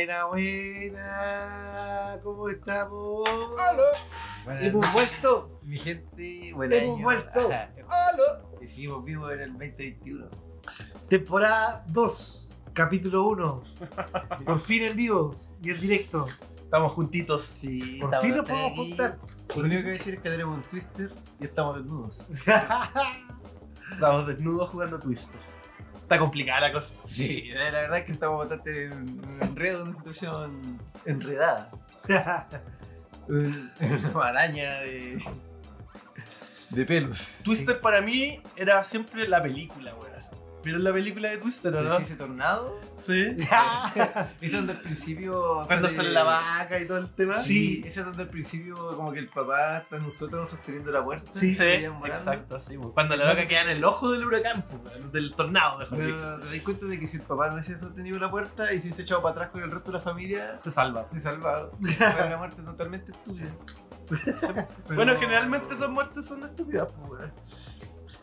Buena, buena, buena. ¿Cómo estamos? Buenas Hemos vuelto. Mi gente, buen Hemos año. vuelto. Aló. Y seguimos vivos en el 2021. Temporada 2, capítulo 1. Por fin en vivo y en directo. Estamos juntitos. Sí, Por fin nos podemos juntar. Lo único que voy a decir es que tenemos un twister y estamos desnudos. Estamos desnudos jugando Twister. Está complicada la cosa. Sí, la verdad es que estamos bastante en en enredo, en una situación enredada. Un- Una maraña de, de pelos. Twister para mí era siempre la película, weón. ¿Vieron la película de Twister o no? sí, ese tornado. Sí. Es donde al principio. Cuando sale la vaca y todo el tema. Sí, ese es donde al principio como que el papá está en nosotros sosteniendo la puerta. Sí, Sí, exacto, sí. weón. Cuando la vaca queda en el ojo del huracán, pues, del tornado, mejor dicho. Pero te das cuenta de que si el papá no hubiese sostenido la puerta y si se echado para atrás con el resto de la familia, Se salva. se salva. Fue una muerte totalmente estúpida. Pero- Bueno, generalmente esas muertes son estúpidas, pues.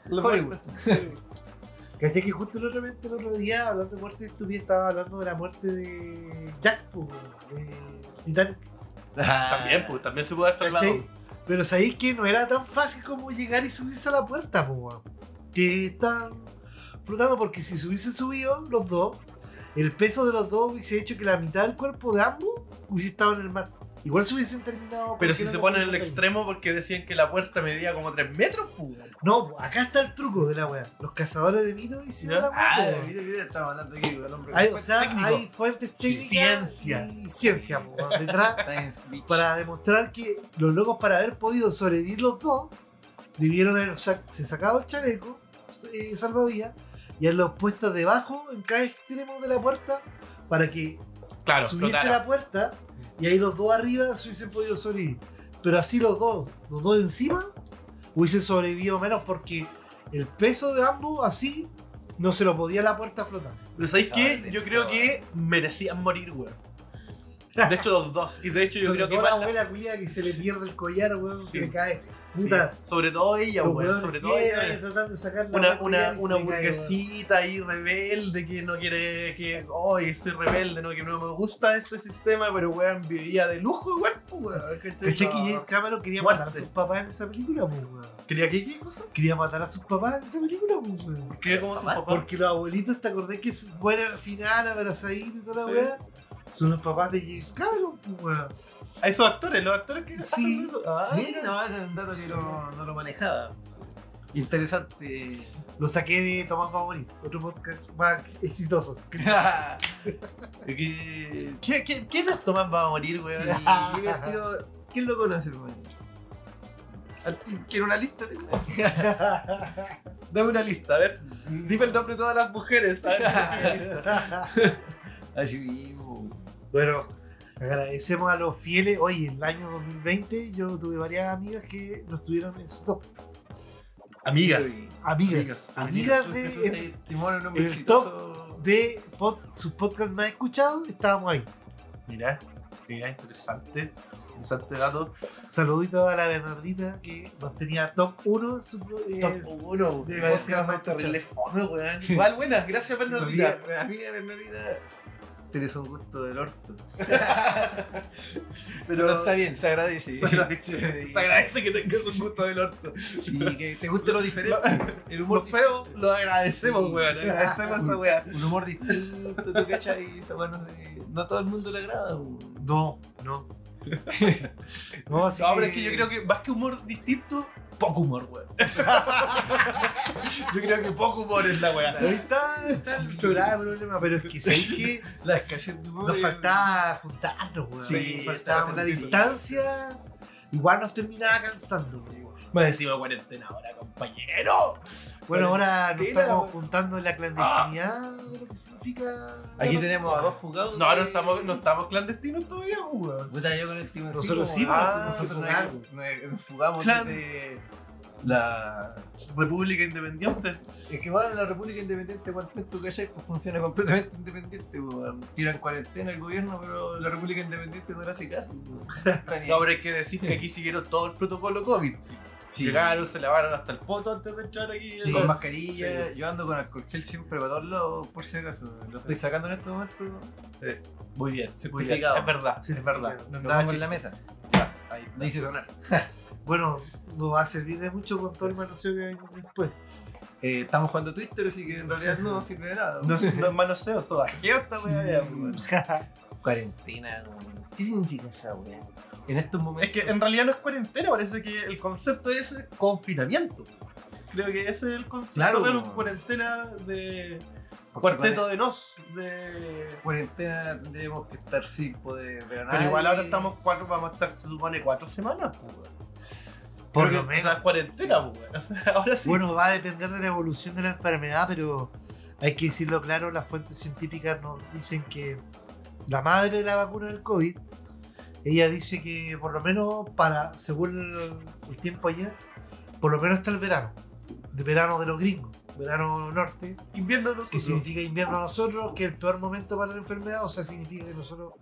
Las muertes, sí. Caché que justo el otro, el otro día, hablando de muerte estúpida, estaba hablando de la muerte de Jack, po, de Titanic. También, pues, también se puede hacer salvado. Pero sabéis que no era tan fácil como llegar y subirse a la puerta, weón. Que están flotando, porque si se hubiesen subido los dos, el peso de los dos hubiese hecho que la mitad del cuerpo de ambos hubiese estado en el mar. Igual se hubiesen terminado. Pero si no se ponen en el extremo porque decían que la puerta medía como 3 metros, pues. weón. No, acá está el truco de la weá. Los cazadores de mitos hicieron Ya. la weá. Ah, po, weón. mira, mira, estamos hablando aquí con el hombre. Hay, o sea, técnico. hay fuentes técnicas Ciencia. y ciencia po, detrás para demostrar que los locos para haber podido sobrevivir los dos debieron haber sa- se sacado el chaleco eh, salvavidas y haberlos puesto debajo en cada extremo de la puerta para que Claro, subiese flotara. la puerta y ahí los dos arriba se hubiesen podido sobrevivir. Pero así los dos, los dos encima, hubiesen sobrevivido menos porque el peso de ambos así no se lo podía la puerta flotar. Pero ¿sabéis qué? Yo creo que merecían morir, weón. De hecho, los dos. Y de hecho, yo Sobre creo que todo la abuela culia que se le pierde el collar, weón, Sí. se le cae. sí, Puta, sobre todo ella, weón. Sobre todo ella. tratando de sacar la Una, una, cae, weón. burguesita ahí rebelde que no quiere que. ¡Ay, soy rebelde! No, que no me gusta este sistema, pero weón vivía de lujo weón. ¿Cachai que No. James Cameron quería Muerte. matar a sus papás en esa película, weón? ¿Quería qué, qué cosa? Quería matar a sus papás en esa película, weón. ¿Qué como su Papá, papá? Porque los abuelitos, ¿te acordás que mueren al final, abrazaditos y toda la Sí. weá? Son los papás de James Cameron, pues, weón. A esos actores, los actores que Sí. hacen eso. Ah, Sí, mira. no, ese es un dato que no, no lo manejaba. Interesante. Lo saqué de Tomás Va a morir, otro podcast más exitoso. que, ¿Qué, qué, ¿Quién es Tomás va a morir, sí, weón? me tiro- ¿Quién lo conoce? Al- ¿Quiere una lista? Dame una lista, a ver. Dime el nombre de todas las mujeres, a ver. lista. Así. Bueno, agradecemos a los fieles. Oye, en el año 2020 yo tuve varias amigas que no estuvieron en su top. Amigas. Sí, Amigas. Amigas de, el exitoso. de pod- sus podcasts más escuchados, estábamos ahí. Mira, mira, interesante. Interesante dato. Saludito a la Bernardita que nos tenía top 1 en su eh, Top 1, de podcast más fome, weón. Igual buena, gracias Bernardita. Amiga, amiga Bernardita, tienes un gusto del orto. Pero está bien, se agradece. Se agradece, se agradece que tengas un gusto del orto. Sí, que te guste lo diferente. El Lo humor feo lo agradecemos, Sí. weón. Agradecemos esa weá. Un humor distinto, ¿tú cachai? Esa weá no, sé, no a todo el mundo le agrada. weón. No, no. No, pero es que yo creo que más que humor distinto, poco humor, weón. yo creo que poco humor es la weá. Ahí está, está el problema, pero es que sé que La escasez de humor. nos faltaba juntarnos, weón. Sí, Nos faltaba la distancia. Igual nos terminaba cansando. weón. Más encima cuarentena ahora, compañero. Bueno, ahora nos estamos juntando en la clandestinidad de lo que significa. Aquí tenemos a dos fugados. No, no estamos, no estamos clandestinos todavía, weón. Puta, yo con el Team Nosotros sí, ah, nosotros nos nos, fugamos. nos- nos fugamos Claro. de la. República Independiente. Es que bueno, la República Independiente, cuando tú cachai, pues funciona completamente independiente. weón. Tiran cuarentena el gobierno, pero la República Independiente no le hace caso. No, pero hay que decir que aquí siguieron todo el protocolo COVID. Sí. Sí. Llegaron, se lavaron hasta el poto antes de entrar aquí. Sí. Con mascarilla, yo ando con alcohol gel siempre para todos lados, por si acaso. Lo estoy sacando en este momento. Muy bien, muy bien. Certificado. Es verdad, es verdad. No, Lo nada pongo en la mesa. Ahí No hice sonar. Bueno, nos va a servir de mucho con todo el manoseo que venga después. Eh, estamos jugando Twitter, así que en realidad no sirve de nada. No, es- no es manoseo, eso bajeo esta weá weón. Cuarentena. ¿Qué significa esa weá? En estos momentos. Es que en realidad no es cuarentena, parece que el concepto es confinamiento. Creo que ese es el concepto Claro, de cuarentena de Porque cuarteto de nos. De... cuarentena tendríamos que estar sin poder ver a Pero igual ahora estamos cuatro, vamos a estar, se supone, cuatro semanas, pues. Por lo menos. O sea, cuarentena, pues, ahora sí. Bueno, va a depender de la evolución de la enfermedad, pero hay que decirlo claro, las fuentes científicas nos dicen que la madre de la vacuna del COVID, ella dice que por lo menos para, según el, el tiempo allá, por lo menos hasta el verano, de verano de los gringos, verano norte, invierno que nosotros. significa invierno a nosotros, que es el peor momento para la enfermedad, o sea, significa que nosotros...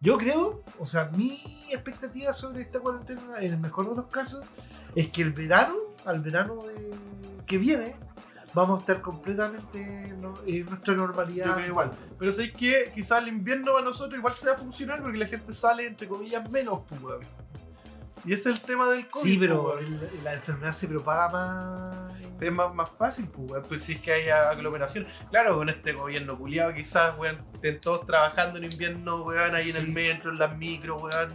Yo creo, o sea, mi expectativa sobre esta cuarentena, en el mejor de los casos, es que el verano, al verano de- que viene, vamos a estar completamente en nuestra normalidad. Yo creo igual. Pero sé que quizás el invierno para nosotros igual sea funcional porque la gente sale, entre comillas, menos, pues, weón. Y ese es el tema del COVID. Sí, pero pues, el- la enfermedad se propaga más... Es más, más fácil, pues, pues si es que hay aglomeración. Claro, con este gobierno culiado quizás, weón, estén todos trabajando en invierno, weón, ahí en el metro, en las micros, weón.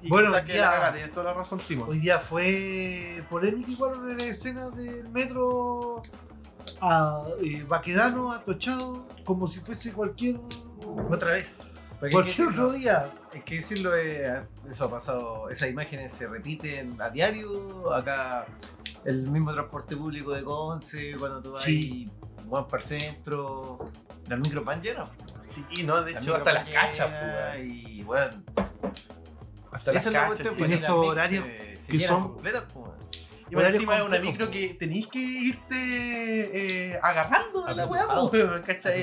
Y Bueno, que ya. la cagada, tienes toda la razón, Simón. Hoy día fue polémica igual una escenas del metro a eh, Baquedano, atochado, como si fuese cualquier... Otra vez. Porque Cualquier otro día. hay que decirlo, eh, eso ha pasado, esas imágenes se repiten a diario. Acá el mismo transporte público de Conce, cuando tú vas Sí. Juan para el centro, las micros van llenas. Sí, no, de Las hecho, hasta las cachas, pues. Y bueno, Hasta las esa es la cachas. En las estos horarios que son- completas, pues. Y Horario encima es una micro que tenéis que irte eh, agarrando de la weá, ¿cachai?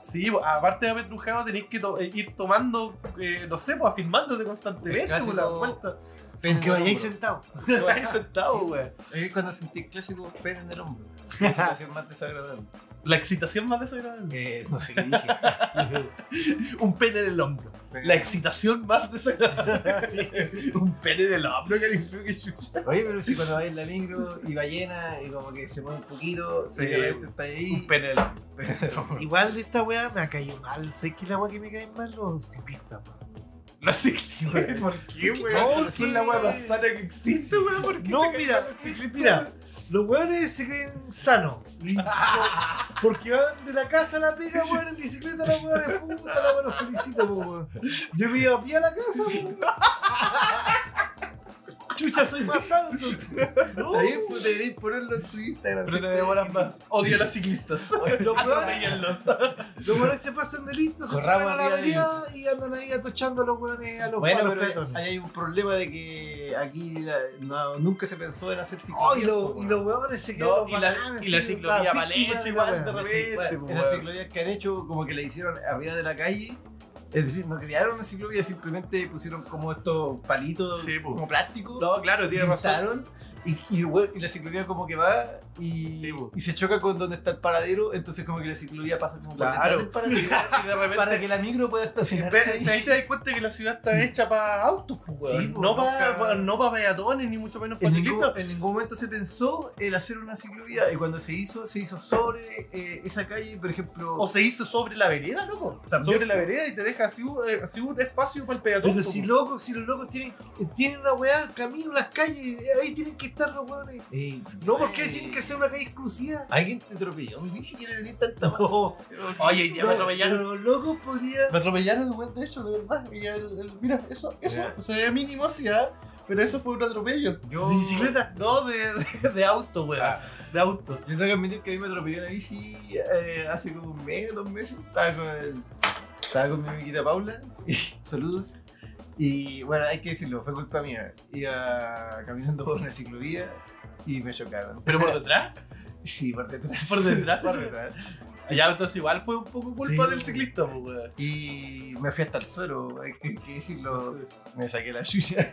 Sí, aparte de apetrujado tenéis que to- eh, ir tomando, eh, no sé, pues afirmándote constantemente, pues, la vuelta. En el vayáis sentado. Te vais sentado, weón. Ahí cuando sentí el clásico pene en el hombro. La situación más desagradable. La excitación más desagradable. Eh, no sé qué dije. Un pene en el hombro. Pene- La excitación más desagradable. Un pene en el hombro, que que chucha. Oye, pero si cuando vais en la micro y va llena y como que se mueve un poquito, Sí. y de repente está ahí. Un pene hombro. pero- Igual de esta weá me ha caído mal. ¿Sabes qué es la weá que me cae mal? Los ciclistas. No sé qué, weón. ¿Por qué, weón? No, sí. la weá más sana que existe, weón. ¿Por qué No, mira, mira? Los weones se creen sanos. Porque van de la casa a la pega, weón, en bicicleta, los weones, puta, la weón, felicito, weón. Yo me iba a pie a la casa, po. Chucha, soy más sano, entonces. No, pues deberéis ponerlo en tu Instagram. Pero te demoras más. Odio a los ciclistas. los weones, Atropéllenlos. los weones se pasan de listos, se Corramos suben a la vereda y andan ahí atochando a los weones a los, Bueno, pero ahí hay un problema de que aquí la- no, nunca se pensó en hacer Oh, ciclovía. y, los- y los weones se quedan No, y la, y la ciclovía hecha de igual la de repente. esas ciclovías que han hecho como que la hicieron arriba de la calle. Es decir, no crearon una ciclovía, simplemente pusieron como estos palitos Sí, pues. como plástico. No, claro, razón. Y, y, la ciclovía como que va y, Sí, y se choca con donde está el paradero, entonces como que la ciclovía pasa como Claro. del paradero Y de repente para que la micro pueda estacionarse ahí. ahí te das cuenta que la ciudad está hecha para autos, pues. Sí, pues, no para no pa peatones, ni mucho menos para En ciclistas. ningún, en ningún momento se pensó el hacer una ciclovía y cuando se hizo, se hizo sobre eh, esa calle, por ejemplo. O se hizo sobre la vereda, loco. También, sobre la vereda y te deja así, un- eh, así un espacio para el peatón. Pero si po. locos, si los locos tienen, tienen una weá, camino, las calles, ahí tienen que estar los weones. No, porque tienen que ser una calle exclusiva. Alguien te atropelló. Mi bici quiere venir tanta No, Oye, día no, me pero atropellaron. los locos podrían. Me atropellaron de de hecho, de verdad. Y el, el- mira, eso, eso, Ya. se ve mínimo así, ¿ah? Pero eso fue un atropello. Yo, ¿De bicicleta? No, de, de, de auto, weón. Ah. De auto. Yo tengo que admitir que a mí me atropelló una bici eh, hace como un mes, dos meses. Estaba con, el- estaba con mi amiguita Paula. Saludos. Y bueno, hay que decirlo, fue culpa mía. Iba caminando por una ciclovía y me chocaron. ¿Pero por detrás? Sí, por detrás. ¿Por detrás? por detrás. Ya, entonces igual fue un poco culpa Sí, del ciclista, pues. Y me fui hasta el suelo, hay que, que decirlo. Me saqué la chucha.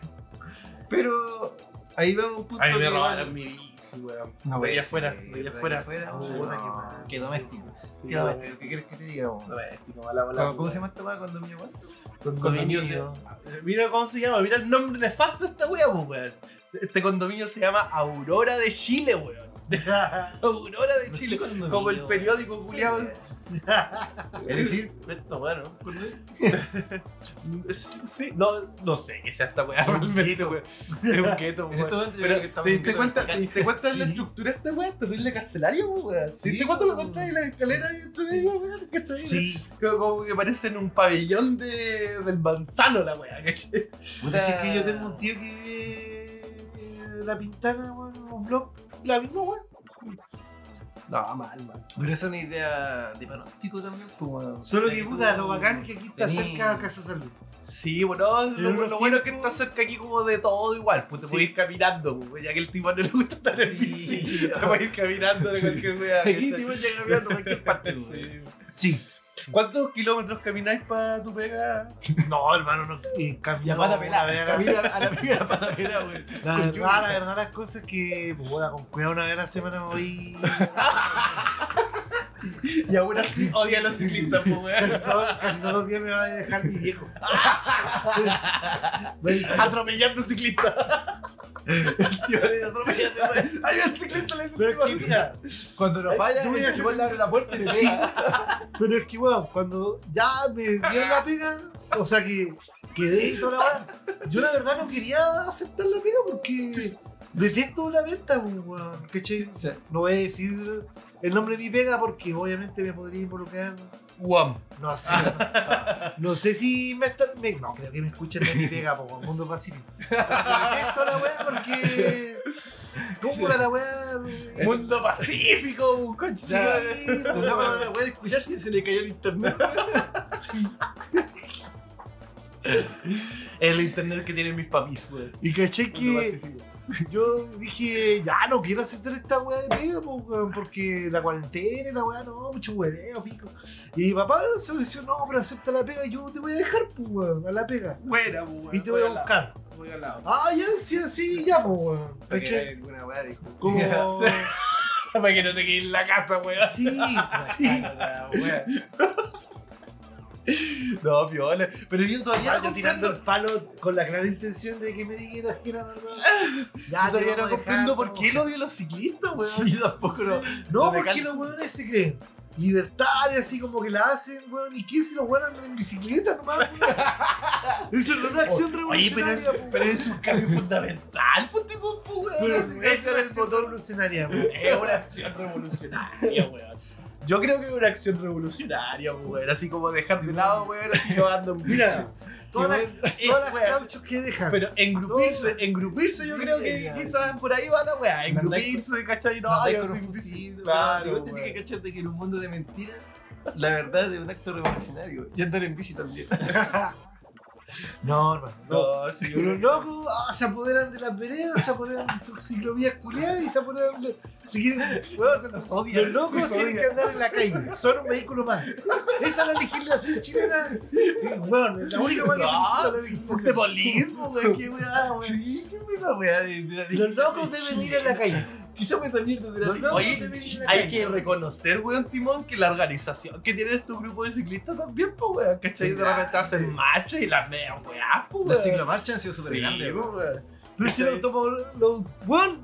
Pero ahí va un punto A mí me robaron mi bici, weón. No, de ahí pues, afuera, de afuera. No, qué mal. Qué domésticos. Sí, Qué domésticos. ¿Qué quieres que te diga? weón? Doméstico, mala ¿Cómo, se llama esta weá cuando me aguanto? Condominio Mira cómo se llama, mira el nombre nefasto de esta wea, pues, weón. Este condominio se llama Aurora de Chile, weón. Aurora de Chile. Como el periódico culiado. Es decir, Esto, bueno. Sí, no, no sé qué sea esta weá realmente, weón. Es un keto, este weón. yo Pero, que ¿te diste cuenta. ¿te diste cuenta de la estructura de esta weá? Terrible carcelario, weón. ¿Te diste cuenta de la concha y la escalera y medio, weón? ¿Cachai? Sí. Como, que parece en un pabellón de, del manzano la weá, ¿cachai? Puta, Es que yo tengo un tío que vive La Pintana, weón, un blog, la misma weón. No, mal, mal. Pero es una idea de panóptico también, pues, weón. Solo que puta, lo bacán es que aquí está tení- cerca de Casa Salud. Sí, bueno, lo, bueno es que está cerca aquí como de todo igual, pues te Sí. puedes ir caminando, pues, ya que el tipo no le gusta estar en bici, Sí. te puedes ir caminando de cualquier weá. Aquí ¿cachai? tipo llega caminando a cualquier parte. Sí. Sí. ¿Cuántos kilómetros camináis para tu pega? No, hermano, no. Eh, pata pelada, la verdad, camina a la primera pata pelada, weón. la, verdad, la verdad, las cosas que, puta, con cuidado una vez a la semana me voy. Y aún así odia a los ciclistas, pues, weón. Casi, todo- casi todos los días me va a dejar mi viejo. Atropellando ciclistas. Tío, le atropellate, weón. Hay un ciclista le dice Pero es que encima. mira, Cuando no falla, Yo voy a el hacer- weón le abre la puerta y le pega. pero es que, weón, cuando ya me dieron la pega, o sea que quedé y toda la weá, yo la verdad no quería aceptar la pega porque detesto la venta, weón. ¿Cachai? No voy a decir el nombre de mi pega porque obviamente me podría involucrar. No sé. No sé si me están. me- no, creo que me escuchan de mi pega, po, Mundo Pacífico. Detesto la weá porque. ¿Cómo era la weá? Mundo Pacífico, un. Ya. No, no, no, puede escuchar si se le cayó el internet. El internet que tienen mis papis, weón. Y caché Mundo que Pacífico. yo dije, ya no quiero aceptar esta weá de pega, po, porque la cuarentena y la weá, no, mucho hueveo, pico. Y mi papá se ofreció, no, pero acepta la pega, yo te voy a dejar, pues, weón, a la pega. Buena, pues, weón. Y te voy a buscar. Voy al lado. Ah, ya, sí, sí, ya, pues, weón. Alguna weá dijo. Como. Para que no te quedes en la casa, weón. Sí, sí. No, viola. Pero yo todavía Ya no yo tirando el palo con la clara intención de que me dijeran que era normal. Ya Yo todavía no comprendo por qué el odio a los ciclistas, weón. Sí, tampoco no. No, No me porque los weones se creen libertarios, así como que la hacen, weón. ¿Y qué si los weones andan en bicicleta nomás, weón? Eso no es una acción Oye, pero es, revolucionaria, pero es un cambio fundamental, pues, tipo, pues, weón. Pero Es ese era el motor revolucionaria, weón. Es una acción revolucionaria, weón. Yo creo que es una acción revolucionaria, weón. Así como dejar de lado, weón, así yo ando en Mira, todas las, todas las weón. cauchos que dejan. Pero engrupirse, engrupirse yo creo que quizás por ahí va la weá. Engrupirse, ¿cachai? No, No, yo con un soy fusil, bici- claro, Claro, tienes que cacharte que en un mundo de mentiras, la verdad es un acto revolucionario. Y andar en bici también. No, hermano. No. No, sí, Pero los locos ah, se apoderan de las veredas, se apoderan de sus ciclovías culiadas y se apoderan de. si quieren- weón, los odian. los locos Los tienen que andar en la calle, son un vehículo más. Esa es la legislación chilena. Bueno, la única manera que necesita la No, legislación. bolismo, güey, qué weá, güey. Sí, qué weá de- de la Los locos deben ir a la calle. Quizá me también de la Los locos Oye, hay que reconocer, weón, Timón, que la organización que tiene tu grupo de ciclistas también, pues, weón, ¿cachai? Sí, de repente hacen marcha y las medias weá, pues, Los weón. ciclomarchas han sido súper Sí, grandes. pues, weón. Pero si los automovilistas. Weón,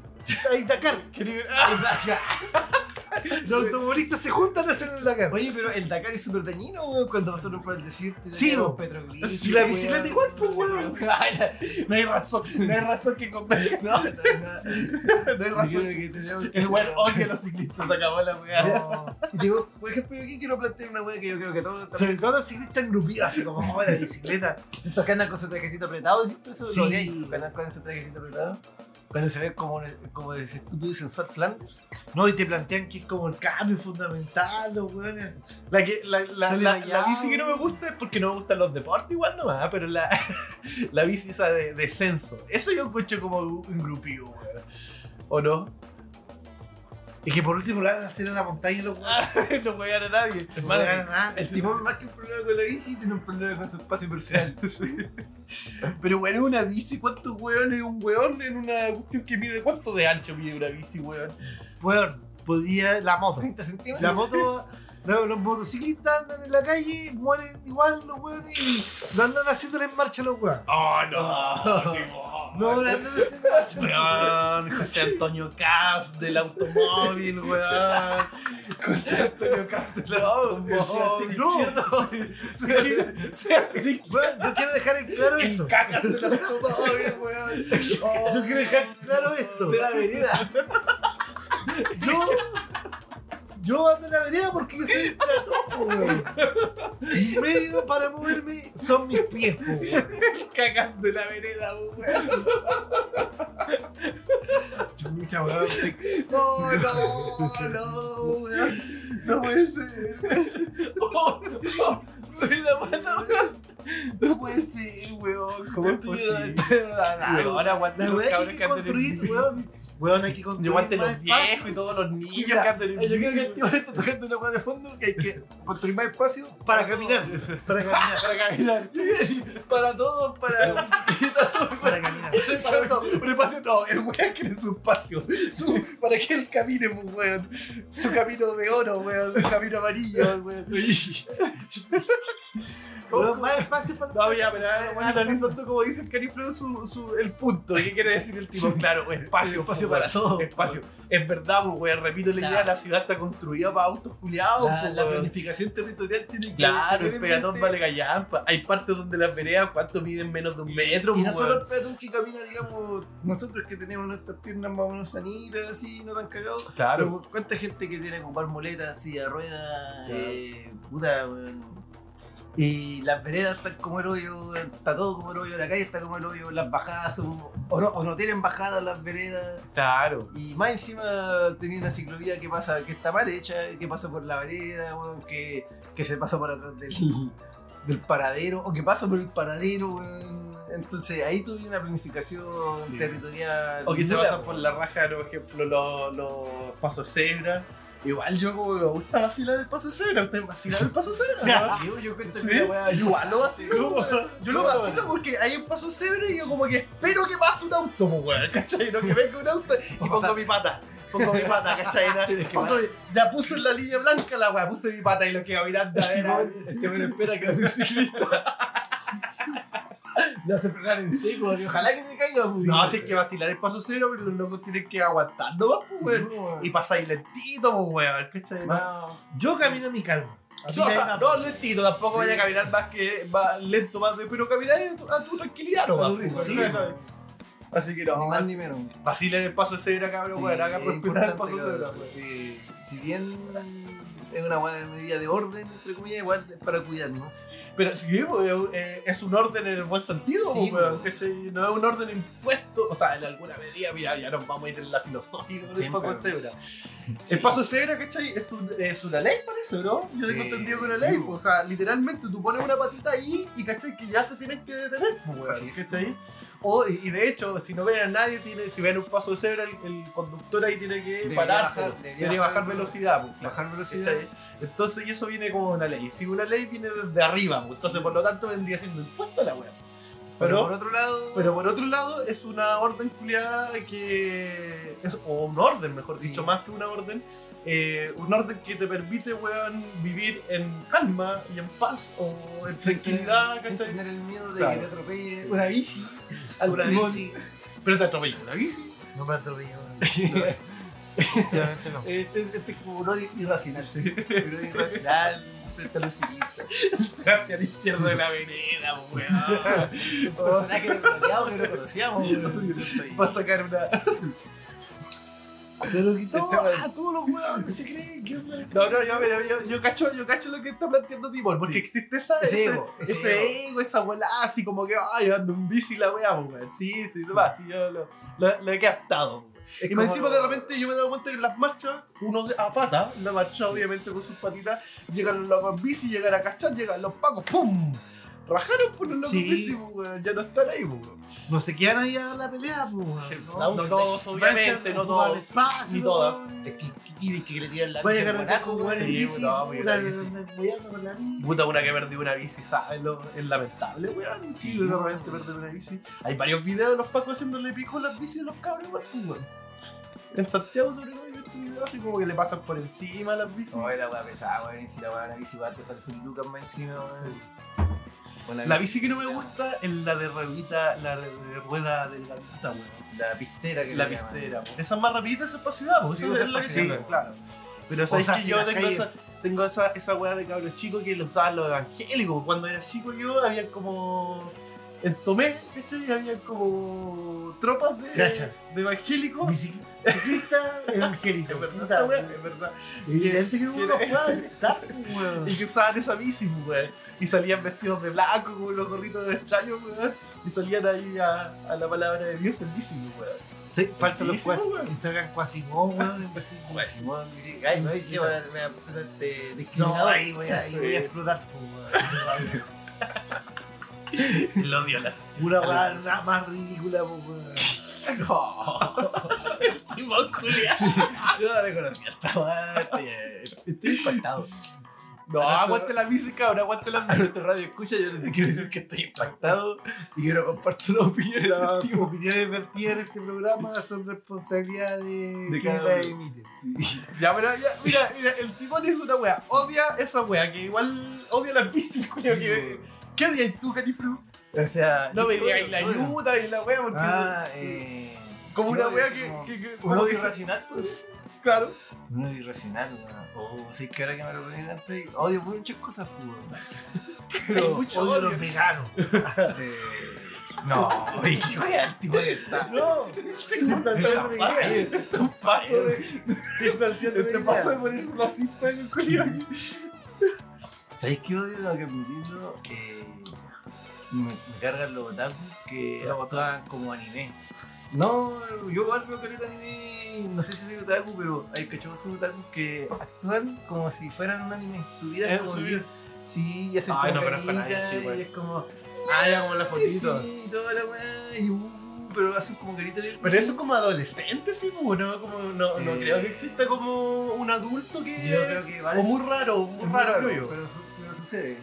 ahí Dakar. Los automovilistas se juntan a hacer el Dakar. Oye, pero el Dakar es súper dañino, weón, cuando pasaron por el desierto. Sí, tenían weón. un petroglifo, Si la bicicleta igual, pues, weón. No hay razón, no hay razón que comer. No, no, no. No hay razón. que que- El weón odia a los ciclistas, se acabó la weá. Digo, por ejemplo, yo aquí quiero plantear una weá que yo creo que todos Sobre todo los ciclistas engrupidos, así como oh, la bicicleta. estos que andan con su trajecito apretado, Sí. que andan con ese trajecito apretado. Cuando se ve como, como ese estúpido sensor Flanders. No, y te plantean que es como el cambio fundamental, los weones. La, que, la, la, la, la bici que no me gusta es porque no me gustan los deportes igual nomás, pero la, la bici esa de descenso. Eso yo encuentro como un grupillo, weón. ¿O no? Es que por último la van a hacer en la montaña los weones. no voy a a nadie. No ganan nada. El timón, más que un problema con la bici, tiene un problema con su espacio personal. Pero bueno, una bici, ¿cuántos weones es un weón en una cuestión que mide? ¿Cuánto de ancho mide una bici, weón? Weón, podía. La moto. 30 centímetros. La moto. Los, los motociclistas andan en la calle, mueren igual los weones y no andan haciéndole en marcha a los weones. Oh, no. No, no andan haciendo en marcha. Weón, José Antonio Cas del automóvil, weón. José Antonio Cas del automóvil. No, Sebastián Weón, yo quiero dejar en claro el esto. cacas del automóvil, weón. Yo quiero dejar claro esto. de la vereda. Yo. Yo ando en la vereda porque yo soy peatón, weón. Medio para moverme son mis pies, weón. El cacas de la vereda, weón. Chucha, weón. No, no, no, weón. No puede ser. Oh, no. La pata, weón. No puede ser, weón. ¿Cómo es posible? Weón, aguanta los que cabros construir, weón. Weón, hay que construir más los viejos y todos los niños Sí, que mira, andan en Yo creo que el tío está tocando una weá de fondo que hay que construir más espacio Para caminar. Para caminar. Para caminar. para todos, para. Para caminar. Para todo. Un espacio, no, el weón quiere su espacio. Su, para que él camine, pues, weón. Su camino de oro, weón. Su camino amarillo, weón. Weón, más espacio para. No, ya, pero ah, analizando como dice el su, su, el punto. ¿Qué quiere decir el tipo? Claro, espacio, Espacio para todo. Espacio. Es verdad, pues, weón. Repito la idea, la ciudad está construida para autos culiados. La, pues, planificación territorial tiene que. Claro, el peatón vale callampa. Hay partes donde las veredas, ¿cuánto miden menos de un metro? Y no solo el peatón que camina, digamos, nosotros que tenemos nuestras piernas más o menos sanitas, así, no tan cagados. Claro. Pero cuánta gente que tiene que ocupar muletas, silla de ruedas, eh, puta, weón. Y las veredas están como el hoyo, está todo como el hoyo, la calle está como el hoyo, las bajadas son, o no, o no tienen bajadas las veredas. Claro. Y más encima tenía una ciclovía que pasa, que está mal hecha, que pasa por la vereda, weón, que, que se pasa por atrás del, del paradero, o que pasa por el paradero, weón. Entonces ahí tuve una planificación Sí. territorial. O que se weón. por la raja, por ejemplo, los, los pasos cebra. Igual yo como me gusta vacilar el paso cebra. ¿Ustedes vacilan el paso cebra? no? Yo, yo cuento Sí, que la igual lo vacilo. ¿Cómo? Yo lo ¿Cómo? vacilo porque hay un paso cebra y yo como que espero que pase un auto, pues, weón, ¿cachai? No que venga un auto y pongo mi pata. Pongo mi pata, ¿cachai? Pongo ya puse en la línea blanca la weá, puse mi pata y lo que va mirando a ver. a ver. El que me espera que no soy ciclista. Me hace frenar en seco, ojalá que se caiga. pues. No, si es que vacilar el paso cebra, pero los locos tienen que aguantar nomás, pues, Sí, weón. Y pasáis lentito, pues, weón, ¿cachai? Mano, Yo camino a mi calma. No, o sea, no lentito, tampoco vaya a caminar más que más lento, más de, pero caminar a tu, a tu tranquilidad pues, ritmo, ¿sí? Sí. Así que ni no, más ni menos. vacilen el paso de cebra, cabrón, Sí, weón, hagan es respirar el paso de cebra, weón. porque Si bien es una buena medida de orden, entre comillas, igual es para cuidarnos. Pero sí, weón, eh, es un orden en el buen sentido, Sí, weón, weón. ¿cachai? No es un orden impuesto o sea, en alguna medida, mira, ya nos vamos a ir en la filosófica con el paso de cebra. El paso de cebra, ¿cachai? Es, un- es una ley, parece, ¿no? Yo tengo Eh, entendido que una sí, ley, pues, o sea, literalmente tú pones una patita ahí y, ¿cachai? Que ya se tienen que detener, pues, weón. ¿cachai? O, y de hecho, si no ven a nadie, tiene, si ven un paso de cebra, el, el conductor ahí tiene que Debería parar, bajar- debería tiene que bajar bajar el- velocidad, pues, claro. Bajar velocidad. ¿Cachai? Entonces, y eso viene como una ley. Si una ley viene desde arriba, pues, entonces por lo tanto vendría siendo impuesta la wea. Pero, Pero, por otro lado. pero por otro lado, es una orden culiada que. Es, o un orden, mejor Sí. dicho, más que una orden. eh, un orden que te permite, weón, vivir en calma y en paz o en sin tranquilidad, tener- sin tener el miedo de Claro. que te atropelle Sí. una bici. Una bici. Pero te atropella una bici. No me atropelló. Efectivamente no. Este, este es como un odio irracional. Un odio irracional frente a los ciclistas. Sebastián izquierdo de la vereda, weón. Un personaje desbloqueado que no conocíamos. weón. Va a sacar una. Pero que todo, Este- ah, todos los huevos se creen que onda. No, no, yo, pero yo, yo, cacho, yo cacho lo que está planteando Timón, porque Sí. existe esa, Ese ese, ego, ese ese ego, esa bola así como que, ay, ando en bici la weá, weón. Sí, sí, demás, sí, yo lo, lo, lo he captado. weón. Es Y me encima de repente yo me he dado cuenta que en las marchas, uno a pata, la marcha obviamente con sus patitas, llegan los locos en bici, llegan a cachar, llegan los pacos, ¡pum! Rajaron por los locos Sí. en bici, pues, weón, ya no están ahí, pues, weón. No se quedan ahí a dar la pelea, pues. Sí, ¿no? no, no todos, obviamente, no todos, ni todas. Es que, que, que, le tiran la Vaya a guanaco, con weón. weón en Sí, bici, andan weyando con la bici. Puta, una que perdió una bici, ¿sabes? Lo- Es lamentable, weón. Sí, de repente perder una bici. Hay varios videos de los pacos haciéndole pico a las bicis a los cabros, igual, pues, weón. En Santiago, sobre todo, así como que le pasan por encima a las bicis. No, la weá pesada, weón. Si la weá de la bici va a pesar sus lucas más encima, weón. Con La bici que no me gusta es la de ruedita, la de de rueda delgadita, weón. La pistera que La pistera, weón. Esa es más rapidita, esa es para ciudad. Sí, esa es la que sí, claro. Pero O sabes sea, que si yo tengo calles- esa, tengo esa, esa weá de cabros chicos que lo usaban los evangélicos. Cuando era chico yo había como. En Tomé, ¿cachai? Había como tropas de, Cacha. de evangélicos. Ciclista evangélico. Es verdad, puta, es verdad. Evidente que uno detectar, pues, weón. Y que usaban esa bici, weón. Y salían vestidos de blanco, con los gorritos de extraño, weón. Y salían ahí a, a la palabra de Dios en bici, weón. Sí, faltan los cuasi, que salgan Quasimón, weón. en bici. Weón, Simón, sí. Ay, no, Sí, me va a empezar de discriminador. ahí voy a, ahí voy a explotar, weón. Lo dio las. Una weá más ridícula, weón. Timón Julián. Yo no reconocía esta weá. Estoy, eh, estoy impactado. No, aguante la bici, cabrón, aguante la A bici. nuestro radio escucha, yo les quiero decir que estoy impactado y quiero compartir las opiniones Las opiniones vertidas en este programa son responsabilidad de, De quien las uno. emite. Sí. Ya, pero ya, mira, mira, el timón es una wea. Odia esa wea, que igual odia las bicis, culiao, que. ¿Qué odias tú, Canifru? O sea, No me digas la ayuda y la wea, porque. Ah, eh. como una wea que. que, que- Un como odio dice- irracional, pues. Claro. Un odio irracional, weón. Oh, sí, que ahora que me lo ponen antes, odio muchas cosas, weón. Hay Pero mucho odio odio los veganos. Eh, No, oye, qué wea, el tipo de está. No, estoy planteando un paso de. Estoy planteando Este paso de ponerse una cinta en el culiao. ¿Sabéis qué odio? Tengo que admitirlo. Eh, me, me cargan los otakus que actúan como anime. No, yo igual veo caleta anime, no sé si soy otaku, pero hay cachorros otakus que actúan como si fueran un anime. Su vida es como su vida. Sí, y hacen Ay, como no nadie y es como... Ah, ya como la "Ay, fotito. Sí, y toda la weá, y uh, pero hacen como caritas de... Pero eso es como adolescente, sí, pues, ¿no? Como, no, no Eh, creo que exista como un adulto que. Yo creo que vale. O muy raro, muy raro, creo. Pero su- su- sucede.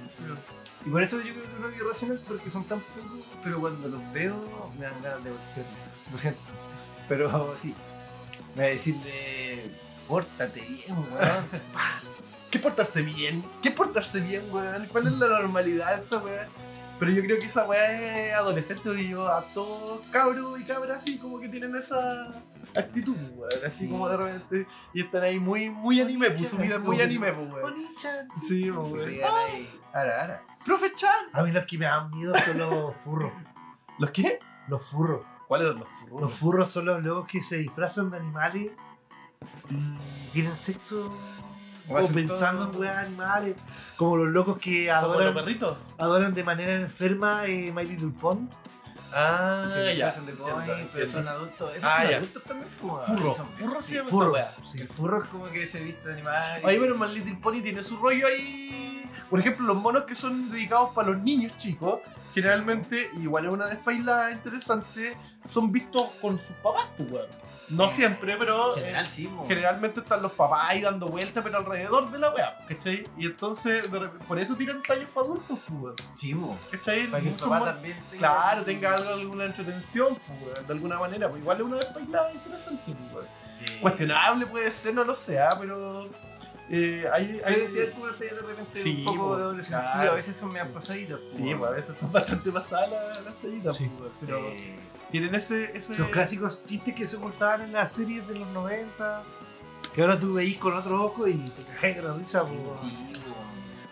Y por eso yo creo que no es irracional porque son tan pocos, pero cuando los veo me dan ganas de golpearlos. Lo siento. Pero sí. Me va a decirle, pórtate bien, weón. ¿Qué portarse bien? ¿Qué portarse bien, weón? ¿Cuál es la normalidad esta weá? Pero yo creo que esa weá es adolescente, porque yo a todos cabros y cabras así como que tienen esa actitud, weón. Así Sí. como de repente. Y están ahí muy, muy anime, pues su vida es muy anime, pues, weón. Oni-chan. Sí, pues, weón. Sí, ahora ahí. Ahora, ahora. ¡Profe Chan! A mí los que me dan miedo son los furros. ¿Los qué? Los furros. ¿Cuáles son los furros? Los furros son los locos que se disfrazan de animales y tienen sexo O hacen o pensando todo- en weas animales. Como los locos que ¿Como los adoran, perritos? adoran de manera enferma eh, My Little Pony. Ah, Se ya. disfrazan de entiendo, pero son adultos. ¿Esos Ah, son ya. adultos también? Como, Furro. son- Furro se sí, llama Furro. esa wea. Sí. El furro es como que se viste de animal. Ahí, pero My Little Pony tiene su rollo ahí. Por ejemplo, los monos que son dedicados para los niños chicos, generalmente, igual es una despailada interesante, son vistos con sus papás, pues, weón. No siempre, pero. Eh, general sí, mo. Generalmente están los papás ahí dando vueltas, pero alrededor de la weá, ¿cachai? Y entonces, de repente- por eso tiran tallos para adultos, pues, weón. Sí, mo. ¿cachai? Para que el papá también tenga... Claro, tenga algo, alguna entretención, pues, weón, de alguna manera. Pues igual es una despailada interesante, pues, weón. Cuestionable puede ser, no lo sé, ah, pero. Eh, hay, Sí, hay- como de repente Sí, un poco de doble claro. sentido. A veces son medias pasaditas. po, Sí, a veces son bastante pasadas las, las tallitas, Sí. pero Eh, tienen ese, ese. Los clásicos chistes que se ocultaban en las series de los 90. Que ahora tú veís con otro ojo y te cajáis de la risa. sí.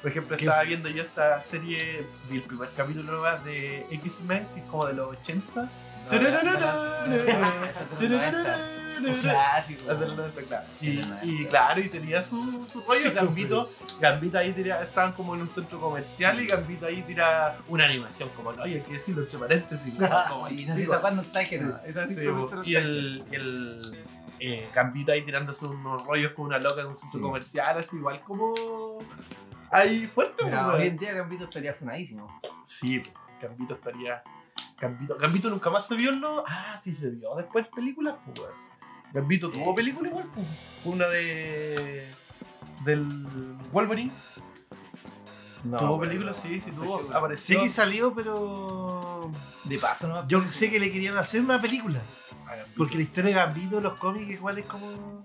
Por ejemplo, ¿Qué? estaba viendo yo esta serie, vi el primer capítulo nomás de X-Men, que es como de los 80. No, la- la- la- la- esa de los 90. Un clásico. 90, claro. Y, De los 90. y claro, y tenía su, su rollo. Sí, Gambito, Gambito ahí tira, estaban como en un centro comercial y Gambito ahí tira una animación como, no, y hay que decirlo entre paréntesis. como Sí, no sé cuándo está no y el, el eh, Gambito ahí tirándose unos rollos con una loca en un centro Sí. comercial, así igual como ahí fuerte, Pero pues, hoy en día Gambito estaría funadísimo. Sí, Gambito estaría. Gambito, Gambito nunca más se vio en los. Ah, sí se vio después películas, pues. Gambito tuvo película igual. Una de. del Wolverine. No, tuvo bueno, película, no. sí, sí tuvo. seguro. Sé Apareció. que salió, pero. De paso, ¿no? Yo sé que le querían hacer una película. Porque la historia de Gambito, los cómics, igual es como.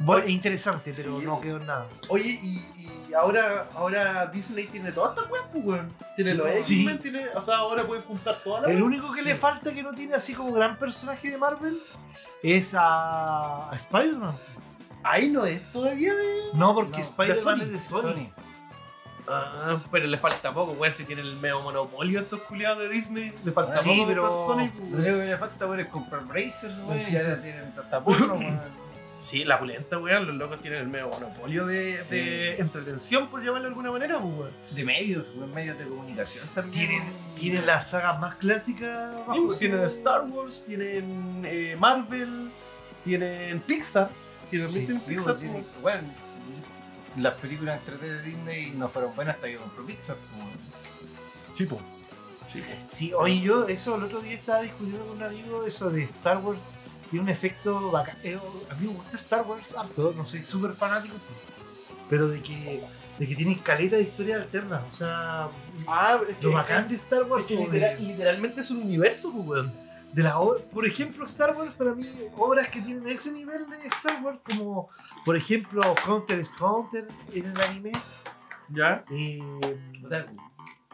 Bueno, es interesante, pero Sí, no quedó en nada. Oye, y, y ahora, ahora Disney tiene todas estas weas, pues, weón. Tiene Sí, los sí. X-Men, tiene. O sea, ahora pueden juntar todas las. El único que le falta que no tiene así como gran personaje de Marvel es a, a Spider-Man. Ahí no es todavía de. No, porque No, Spider-Man de es de Sony. Sony. Ah, pero le falta poco, weón, si tienen el medio monopolio a estos culiados de Disney. Le falta Sí, poco pero- Sony, pues, Lo weón. único que le falta, weón, es comprar Brazers, weón. Sí, Ya tienen hasta porro, weón. Sí, la pulenta, weón. Los locos tienen el medio monopolio de, de entretención, por llamarlo de alguna manera, pues, weón. De medios, weón, medios de comunicación también. Tienen, tienen las sagas más clásicas. Sí, pues, su- tienen Star Wars, tienen eh, Marvel, tienen Pixar. Que también Sí, tienen sí, Pixar. tienen- bueno, las películas en 3D de Disney no fueron buenas hasta que compró Pixar, weón. pues. Sí, pues. Sí, pues. Sí, oye, yo eso el otro día estaba discutiendo con un amigo eso de Star Wars. Tiene un efecto bacán. Eh, a mí me gusta Star Wars harto, no soy súper fanático, sí. Pero de que, de que tiene caleta de historia alterna. O sea, Ah, es lo bacán de Star Wars es que como de- literal- literalmente es un universo, pues, weón. de la por ejemplo Star Wars para mí obras que tienen ese nivel de Star Wars como por ejemplo Counter x Counter en el anime ¿Ya? eh.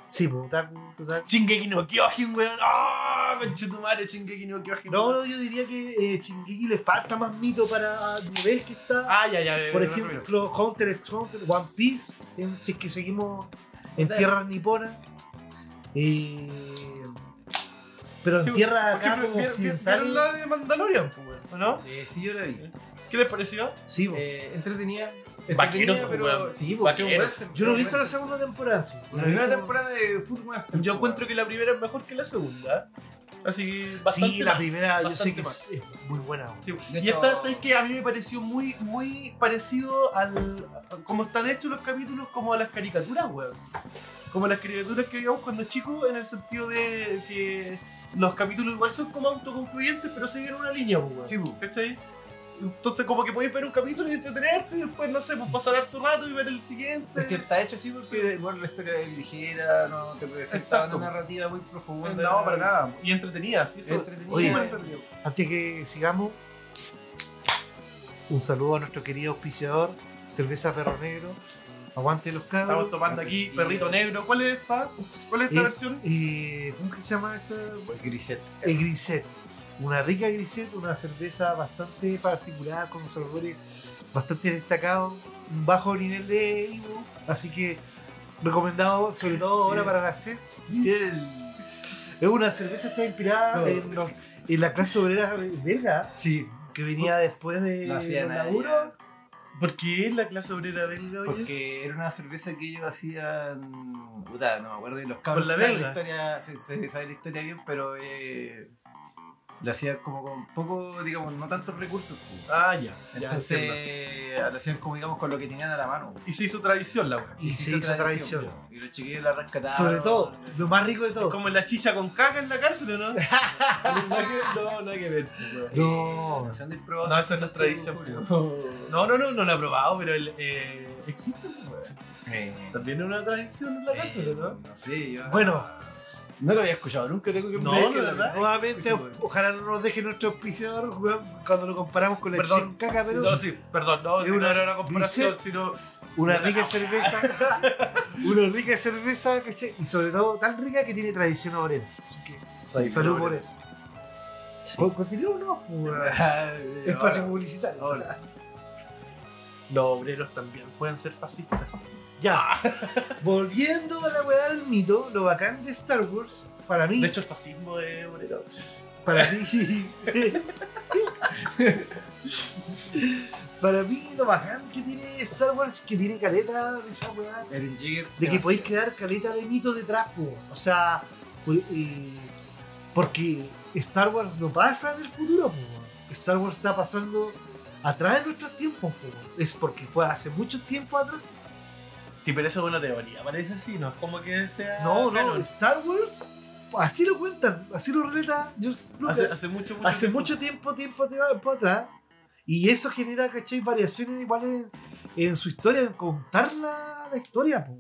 Sí pues, total. Shingeki no Kyojin, weón. ¡Ah! conchetumare, Shingeki no Kyojin. no, no yo diría que eh, Shingeki le falta más mito para el nivel que está Ah, ya, ya. ya, por ejemplo Counter x Counter One Piece en- si es que seguimos en tierras niponas eh, pero en tierras acá como ¿vieron- occidentales ¿Vieron la de Mandalorian, pues, weón? ¿O no? Eh, sí, yo la vi. ¿Qué les pareció? sí pues. Eh, entretenida. Vaqueros, pero weón. sí, un western. yo no he visto la western. segunda temporada sí. La primera temporada de Food Master. Yo encuentro que la primera es mejor que la segunda. Así que bastante Sí, la más, primera yo sé que más. es, muy buena. Sí, y hecho- esta, ¿sabes que A mí me pareció muy, muy parecido al. a- como están hechos los capítulos, como a las caricaturas, weón. Como las caricaturas que veíamos cuando chicos, en el sentido de que los capítulos igual son como autoconcluyentes, pero siguen una línea, weón. Sí, bu. ¿Cachai? Entonces, como que podéis ver un capítulo y entretenerte, y después, no sé, pues pasar harto rato y ver el siguiente. Es que está hecho así porque igual la historia es ligera, no te presenta Exacto. una narrativa muy profunda. No, para nada. Y entretenida, sí, eso. Entretenida. Oye. Antes que sigamos, un saludo a nuestro querido auspiciador, Cerveza Perro Negro. Aguante los Estamos cabros. tomando aquí. Perrito Negro. ¿Cuál es esta? ¿Cuál es esta Eh, versión? eh, ¿Cómo que se llama esta? El Grisette. El Grisette. Una rica Grisette, una cerveza bastante particular, con sabores bastante destacados, un bajo nivel de Ibu, así que recomendado sobre todo ahora para la sed. Bien. Es una cerveza que está inspirada No. en, los- en la clase obrera belga, Sí. que venía después de No los laburos. ¿Por qué la clase obrera belga, oye? Porque era una cerveza que ellos hacían. Puta, no me acuerdo de los cabros. Con la belga. historia, se, se sabe la historia bien, pero eh, la hacían como con poco, digamos, no tantos recursos. pues. Ah, ya. ya Entonces, entiendo. la hacían como, digamos, con lo que tenían a la mano. Y se hizo tradición la weá. Y se hizo tradición. pues. Y los chiquillos la rescataron. Sobre todo, lo más rico de Es todo. como la chicha con caca en la cárcel, ¿o no? no, nada que, no, nada que ver. pues. No. No se han probado No, esa es la tradición, Julio. No, no, no, no la he probado, pero el, eh, existe, pues. Eh, También es una tradición en la cárcel, ¿o ¿no? No sé, yo. Bueno. No lo había escuchado nunca, tengo que No, de verdad. Nuevamente, escucho, ojalá no nos deje nuestro auspiciador weón, cuando lo comparamos con la Perdón. Chichen caca, pero No, sí, perdón, no, Es si no una era una comparación, sino. una rica cerveza, una rica cerveza, ¿cachai? Y sobre todo tan rica que tiene tradición obrera. Así que Soy salud por eso. Con- Continuemos, ¿no? Weón. Espacio publicitario. Ahora. Los obreros también pueden ser fascistas. Ya. Volviendo a la weá del mito, lo bacán de Star Wars, para mí, De hecho, el fascismo de obrero. para mí, para mí lo bacán que tiene Star Wars, que tiene caleta de esa weá, de que podéis crear caleta de mito detrás, po. o sea, pues, eh, porque Star Wars no pasa en el futuro, po. Star Wars está pasando atrás de nuestros tiempos, po. es porque fue hace mucho tiempo atrás. Sí, pero eso es una teoría, parece así, no es como que sea. No, no, canon. Star Wars, así lo cuentan, así lo relata. Hace, hace mucho, mucho hace tiempo. mucho tiempo, tiempo, tiempo atrás. Y eso genera, ¿cachai? Variaciones iguales en su historia, en contar la, la historia. po.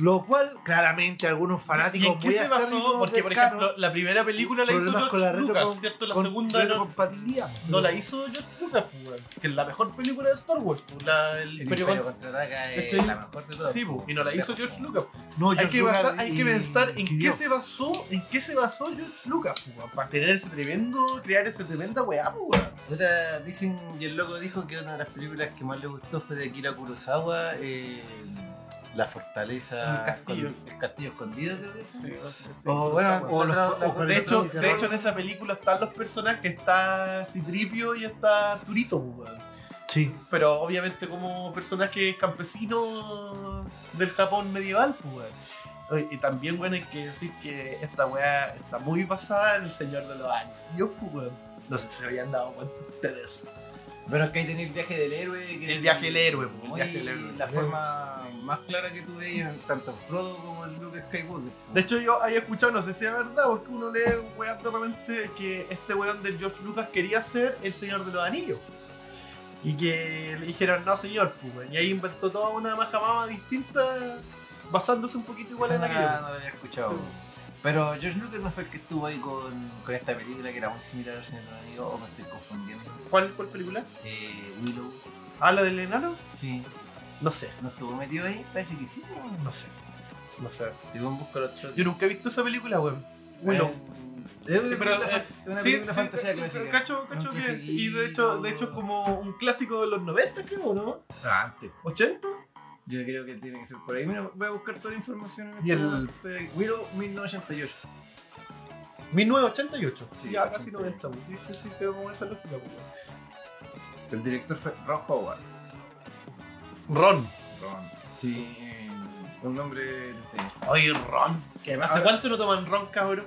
Lo cual, claramente, algunos ¿Y fanáticos en qué muy se basó? Porque, por ejemplo, la primera película la hizo la George Lucas, ¿cierto? La con segunda no, po. no la hizo George Lucas, que es la mejor película de Star Wars. La, el El Imperio Imperio contra- contraataca es la mejor de todas. Sí, pues, y no la hizo George Lucas. No, Hay George que, Lucas basar- hay que y- pensar en qué se basó, en qué se basó George Lucas, weón, para tener ese tremendo, crear esa tremenda weá, dicen, y el loco dijo que una de las películas que más le gustó fue de Akira Kurosawa, eh, La Fortaleza. El castillo. con- el castillo escondido, creo que es. Sí, O bueno, O los- o De hecho, de hecho, en esa película están los personajes, está Citripio y está Arturito, pues, weón. Sí. Pero obviamente como personajes campesinos del Japón medieval, pues, Y también, bueno, hay que decir que esta weá está muy basada en el Señor de los Anillos, pues. No sé si se habían dado cuenta ustedes. Bueno, es que ahí tenía el viaje del héroe. Que El viaje del héroe, pues, el viaje del héroe. La forma más clara que tú veías, tanto en Frodo como en Luke Skywalker. De hecho, yo había escuchado, no sé si es verdad, porque uno lee weón de repente que este weón del George Lucas quería ser el Señor de los Anillos. Y que le dijeron, no señor, pues, weón. Y ahí inventó toda una majamama distinta, basándose un poquito igual Esa en no, aquello. la, no la había escuchado. Pero George Lucas no fue el que estuvo ahí con, con esta película que era muy similar al Señor de los Anillos, o me estoy confundiendo. ¿Cuál, ¿Cuál película? Eh, Willow, ¿Ah, la del enano? sí. No sé, ¿No estuvo metido ahí? Parece que sí. ¿no? no sé. No sé. Te voy a buscar otro. Yo nunca he visto esa película, weón. Willow. Eh, Es una Sí, pero, película, eh, una Sí, película sí, fantasía cacho, clásica. Cacho, cacho que. Y de hecho, de hecho es como un clásico de los 90, creo, ¿no? Ah, antes. ¿80? Yo creo que tiene que ser por ahí. Mira, voy a buscar toda la información en Y el- momento. Willow 1988. 1988. Sí, ya casi 88. 90, pues. Sí, sí, sí, pero como esa lógica, pues. El director fue Ron Howard. Ron. Ron. Sí, un nombre serie. Oye, Ron. ¿Qué ¿Hace Ahora- cuánto no toman Ron, cabrón?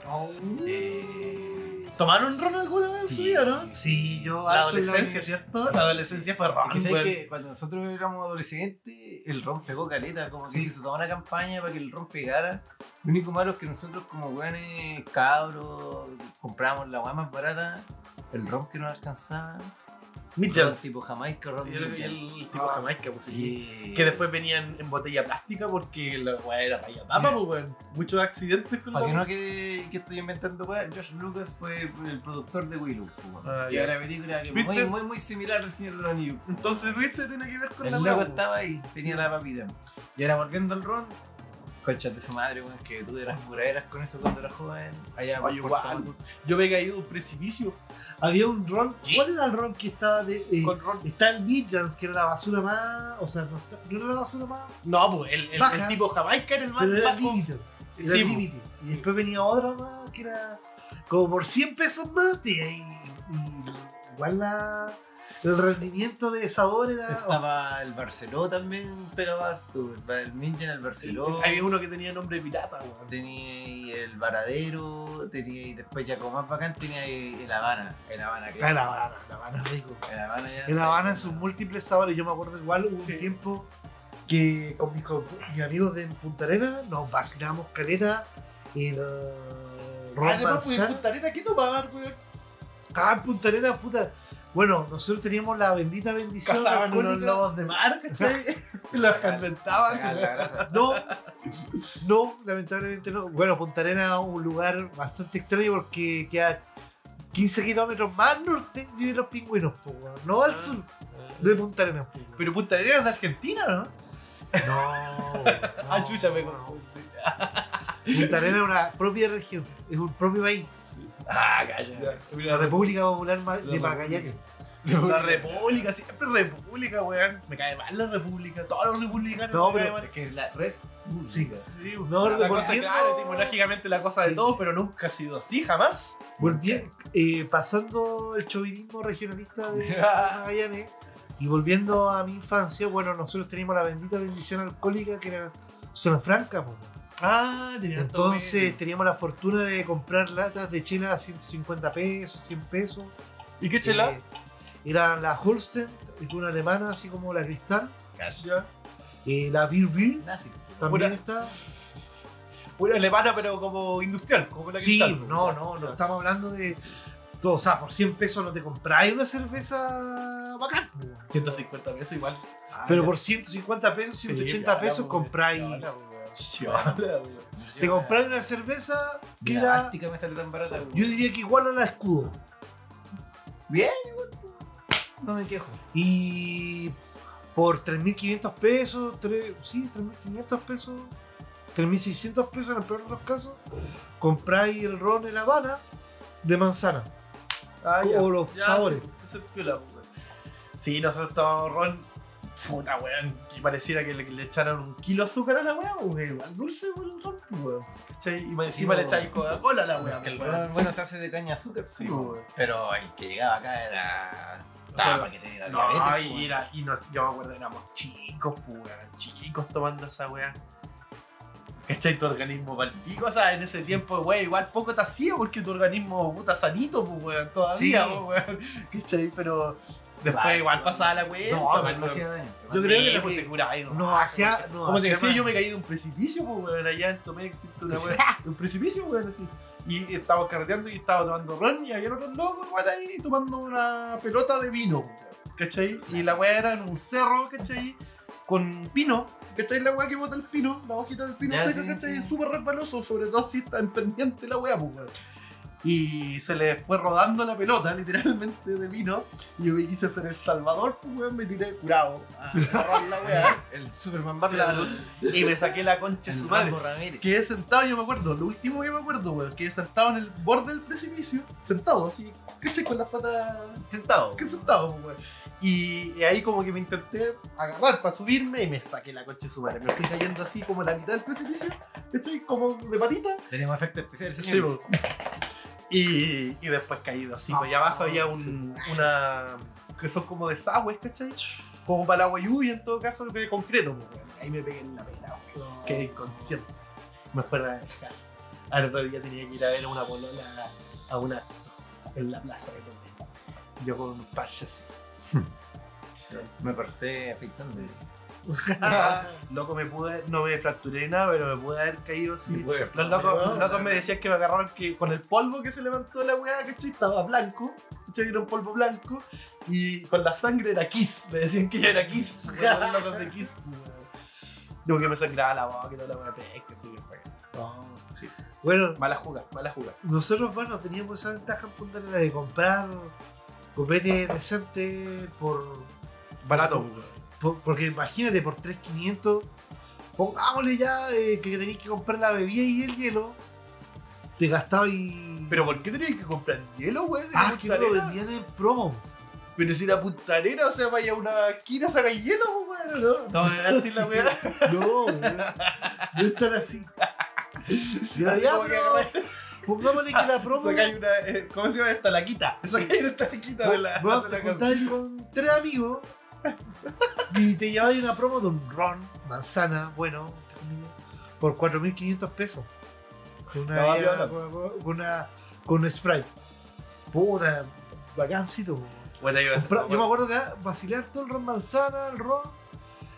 Eh, ¿Tomaron Ron alguna vez en su vida, no? Sí, yo. La adolescencia. ¿cierto? La adolescencia fue Ron, que sé weón. que cuando nosotros éramos adolescentes, el ron pegó caleta, como que Sí. se toda una campaña para que el ron pegara. Lo único malo es que nosotros como weones cabros comprábamos la weá más barata, el ron que nos alcanzaba. Mitchell. tipo Jamaica, ron Y el, el tipo Jamaica, pues sí. Sí. Que después venían en botella plástica porque la weá era para tapa, pues weón. Muchos accidentes con Para la que no quede que estoy inventando weá, George Lucas fue el productor de Willow. pues, weón. Ah, y ya. era una película que ¿Viste? muy, muy, muy similar al Señor de los Anillos. Entonces, viste, tiene que ver con la El weá. loco pues. estaba ahí, tenía Sí. la papita. Y ahora volviendo al ron, conchas de su madre, weón, que tú eras puraderas con eso cuando eras joven. Allá por igual. Montt. Yo me he caído de un precipicio Había un ron. ¿Qué? ¿Cuál era el ron que estaba de.? eh, con Ron. Está el Midlands, que era la basura más. O sea, no, está- no era la basura más. No, pues el, el, Baja. tipo Jamaica era el más Pero era el bajo. límite. Era Sí, el po. límite. Y después venía otra más que era como por 100 pesos más. Y, ahí- y igual la. El rendimiento de sabor era. Estaba el Barceló también pegaba harto. El Minja en el Barceló. Había uno que tenía nombre de pirata, weón. Tenía ahí el Varadero, tenía y después ya como más bacán tenía ahí el Habana. El Habana, Ah, claro. El Habana, el Habana rico. El Habana ya. El Habana en sus múltiples sabores. Yo me acuerdo igual hubo Sí. un tiempo que con mis, con mis amigos de Punta Arenas nos vacilamos caleta el ron Ah, no, pues, manzana. Punta Arenas, ¿qué tomaban, weón? Ah, en Punta Arenas, puta. Bueno, nosotros teníamos la bendita bendición. Cazaban unos alcohólica. lobos de mar, ¿cachai? Los fermentaban. No, no, lamentablemente no. Bueno, Punta Arenas es un lugar bastante extraño porque queda 15 kilómetros más norte viven los pingüinos, po, no al Ah. sur de Punta Arenas. po. Pero Punta Arenas es de Argentina, ¿no? No, ah, no, chucha, me confundí. Punta Arenas es una propia región, es un propio país. Ah, calla. La República Popular Ma- de La Magallanes. La República, siempre República, weón. Me cae mal la República, todos los republicanos. No, me pero- mal. Es que es la res. Sí. Sí, No, la cosa, volviendo- claro, etimológicamente la cosa de Sí. todos, pero nunca ha sido así, jamás. Volvi- eh, pasando el chauvinismo regionalista de Magallanes y volviendo a mi infancia, bueno, nosotros teníamos la bendita bendición alcohólica que era zona franca, po. Ah, tenía Entonces teníamos la fortuna de comprar latas de chela a 150 pesos, 100 pesos. ¿Y qué chela? Eh, eran la Holsten, una alemana, así como la Cristal. Ya. Eh, la Beer Beer Nazi. también Una- está. Una alemana, pero como industrial, como la Sí, Cristal, no, pues. no, no estamos hablando de. O sea, por 100 pesos no te compráis una cerveza bacán. po. 150 pesos igual. Pero por 150 pesos, 180 pesos compráis. Te compráis una cerveza que La era. Ártica me sale tan barata. güey. Yo diría que igual a la escudo. Bien, igual. No me quejo. Y por 3.500 pesos, tres- sí, 3.500 pesos, 3.600 pesos en el peor de los casos, compráis el ron en La Habana de manzana. Ah, O los sabores. Sí, ese es piola, weón. Sí, nosotros tomamos ron. Puta, weón. Que pareciera que le, echaron un kilo de azúcar a la weá, porque igual dulce, weón, el ron, weón. ¿Cachai? Y Sí, encima le weón. echáis Coca-Cola a la weá. El weón. bueno, se hace de caña azúcar. Sí, weón. Pero el que llegaba acá era. O sea, Tapa que te diera No, diabetes, y, era, y nos, yo me acuerdo, éramos chicos, pues, weón, chicos tomando esa weá. ¿Cachai? Tu organismo palpico, o sea, en ese tiempo, weón, igual poco te hacía porque tu organismo puta sanito, pues, weón, todavía, Sí. pues, weón. ¿Cachai? Pero después Vale, igual weón. pasaba la weá. No, Igual no hacía daño. Yo creo que pues, que te curabas, ¿no? hacía- Como te decía, yo me caí de un precipicio, pues, weón, allá en Tomé existe una de un precipicio, weón, así. Y estaba carreteando y estaba tomando ron y había otros locos, weón, ahí tomando una pelota de vino, weón, ¿cachai? Y la weá era en un cerro, ¿cachai? Con pino, ¿cachai? La weá que bota el pino, la hojita del pino seca, ¿cachai? Es súper resbaloso, sobre todo si está en pendiente la weá, pues, weón. Y se le fue rodando la pelota, literalmente, de vino. Y yo quise hacer el salvador, pues, weón, me tiré curado a agarrar la weá. El Superman Barrio. Claro. Y me saqué la concha de su madre. Quedé sentado, yo me acuerdo, lo último que me acuerdo, weón, quedé sentado en el borde del precipicio, sentado así, ¿cachai? Con las patas Sentado. que sentado, weón. Y, y ahí como que me intenté agarrar para subirme y me saqué la concha de su madre. Me fui cayendo así como en la mitad del precipicio, ¿cachai? Como de patita. Tenemos efectos especiales, Sí, señores. weón. Y, y después caído así, pues allá abajo había un, una... que son como desagües, ¿cachai? Como para el agua lluvia en todo caso de concreto, pues. Ahí me pegué en la pena, weón. Quedé inconsciente. Me fueron a dejar. Al otro día tenía que ir a ver a una polola a una en la plaza de. Yo con un parche así. Me corté afeitando. Loco, me pude, no me fracturé nada, pero me pude haber caído así. Bueno, Los locos, los locos me decían que me agarraron que con el polvo que se levantó la weá, ¿cachai? Estaba blanco, ¿cachai? Era un polvo blanco. Y con la sangre era Kiss. Me decían que yo era Kiss. Los locos de Kiss. Yo que me sangraba la boca y toda la weá. Es que sí, me sangraba. Sí. Bueno, Mala jugada, mala jugada. nosotros, bueno, teníamos esa ventaja en Punta de comprar copete decente por, Barato. Por- porque imagínate, por 3.500, pongámosle ya eh, que tenéis que comprar la bebida y el hielo, te gastabas y... Pero ¿por qué tenías que comprar hielo, weón? ah, Punta que no lo vendían en promo. Pero si la Punta Arenas, o sea, vaya a una esquina, saca hielo, weón, ¿no? No, es así la weá. No, weón. no es tan así. Y pongámosle que la promo. Sacáis una. eh, ¿Cómo se llama esta? La quita. Sacáis una de la. Vos de la te juntáis con tres amigos y te lleváis una promo de un ron, manzana, bueno, por 4.500 pesos. Con una, No, bebida- viola. con, con una, con un Sprite. Puta, bacancito. po. Bueno, Compra- Yo me acuerdo que vacilar todo el ron manzana, el ron.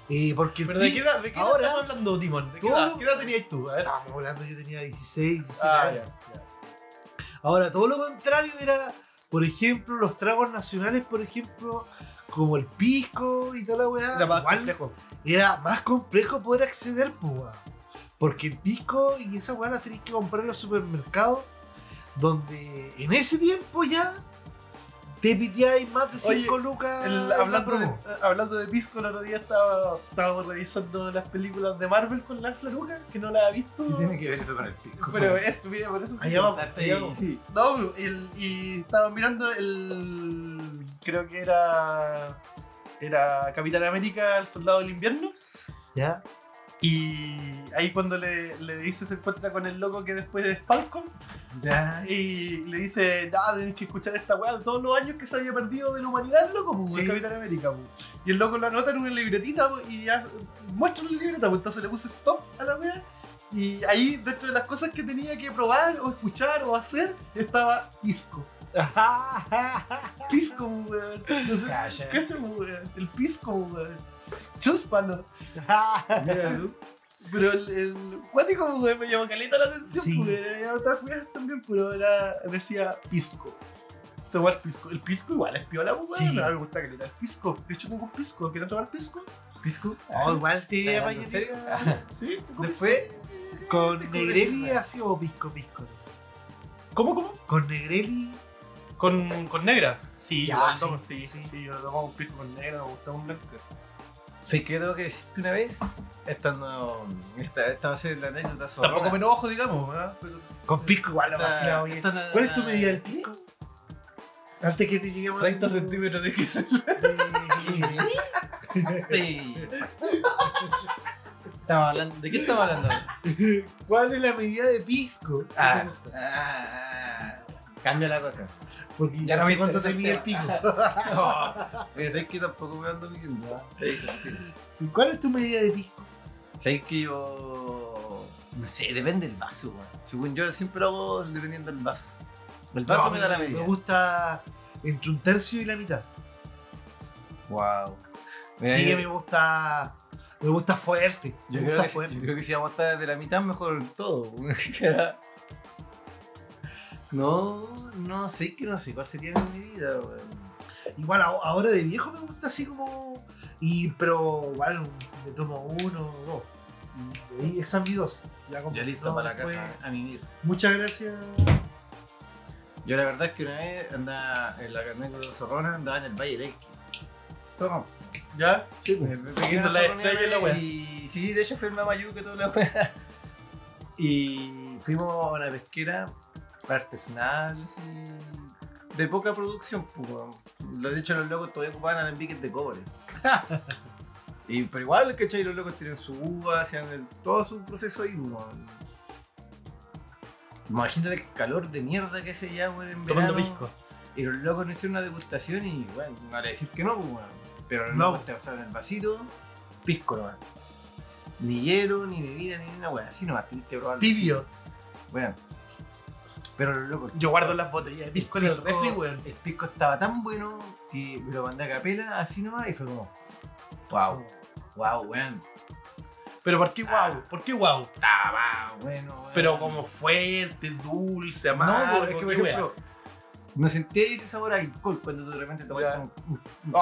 eh, porque Pero de qué edad, de qué edad ahora- estamos hablando, Timón? ¿De qué edad, lo- ¿Qué edad tenías tú? A ver. Estábamos hablando, yo tenía 16, 17 Ah, años. ya. Ahora, todo lo contrario era, por ejemplo, los tragos nacionales, por ejemplo, como el pisco y toda la weá. Era más igual complejo. era más complejo poder acceder, pues, weá. Porque el pisco y esa weá la tenéis que comprar en los supermercados, donde en ese tiempo ya te piteáis más de 5 Oye, lucas. El- la hablando, de, hablando de Pisco, el otro día estaba, estábamos revisando las películas de Marvel con la Flaruca, que no las ha visto. ¿Qué tiene que ver eso con el pico? Pero esto, mira, por eso. Allá vamos, allá y- vamos. sí. No, el- y estaba mirando el. Creo que era. Era Capitán América, el soldado del invierno. Ya. Y ahí cuando le, le dice, se encuentra con el loco que después es Falcon. Ya. Y le dice, ah, tenés que escuchar esta weá de todos los años que se había perdido de la humanidad, loco, pues, Sí. el Capitán América, pues. Y el loco lo anota en una libretita pues, y ya muestra la libreta, pues entonces le puse stop a la weá. Y ahí, dentro de las cosas que tenía que probar o escuchar o hacer, estaba Pisco. Pisco, weón. No sé, weón. El Pisco, weón. Chúspalo. Pero el, el cuático, me llamó caleta la atención, Sí. porque había otras weas también, pero era, decía pisco. Tomar pisco. El pisco igual es piola, weón. Sí. A me gusta caleta el pisco. De hecho, un pisco. ¿Quieren tomar pisco? ¿Pisco? Oh, igual te ¿Estás vaya hablando en serio? Sí, Después. pisco. Con Pisco Negrelli original. así o pisco pisco. ¿Cómo, cómo? Con Negrelli. Con, con negra. Sí, Ya, igual sí, tomo, sí, sí. sí, yo tomo un pisco con negra, me gusta un blanco. Sí, que tengo que decir que una vez, estando. Esta, esta va a ser la anécdota zorrona. Tampoco me enojo, digamos, ¿verdad? Pero Con pisco igual lo vacilado bien. esta ¿Cuál es tu medida del pisco? Antes que te lleguemos 30 a- centímetros de que Sí. Estamos hablando, ¿De qué estamos hablando? ¿Cuál es la medida de pisco? Ah, ah, ah. cambia la cosa. Porque Ya no no me sé cuánto te mide el pisco. No, Mira, sabes que tampoco me ando midiendo. Sí, sí. Sí, ¿Cuál es tu medida de pisco? Sabes que yo. No sé, depende del vaso, weón. Según yo, siempre lo hago dependiendo del vaso. El vaso No, me da la Me medida. gusta entre un tercio y la mitad. Wow. Sí, a mí me gusta. Me gusta fuerte. Yo me creo, gusta que, si- fuerte. yo creo que si vamos a estar de la mitad, mejor todo. no, no sé, que no sé cuál sería mi medida, weón. Igual ahora de viejo me gusta así como. Y, pero igual me tomo uno o dos. Y es ambidioso. Ya como- Ya listo no, para la después- casa a mimir. Muchas gracias. Yo la verdad es que una vez andaba en la anécdota zorrona, andaba en el Valle del. Zorrón. ¿Ya? Sí, pues. me pegué una la estrella y la wea. y sí, de hecho fue en Mamayuca toda la wea. Y fuimos a una pesquera artesanal, así, de poca producción, pues. weón. De hecho los locos todavía ocupaban alambiques de cobre. y, pero igual, ¿cachai? Los locos tienen su uva, hacían el- todo su proceso ahí, weón. Imagínate el calor de mierda que hace ya, weón, en Tomando verano. pisco. Y los locos no hicieron una degustación y, bueno, no vale decir que no, pues, weón. Pero los No. locos te pasaron el vasito, pisco nomás. Ni hielo, ni bebida, ni una weá. Así nomás, tenés que probarlo. Tibio. Weón. Pero los locos. Yo guardo las botellas de pisco en el refri, weón. El pisco estaba tan bueno que me lo mandé a capela así nomás y fue como. Wow, wow, weón. Pero ¿por qué guau? ¿Por qué guau? Estaba bueno, weón. Pero como fuerte, dulce, No, amargo. porque es que por ejemplo. No sentía ese sabor a alcohol cuando de repente te Ya. como.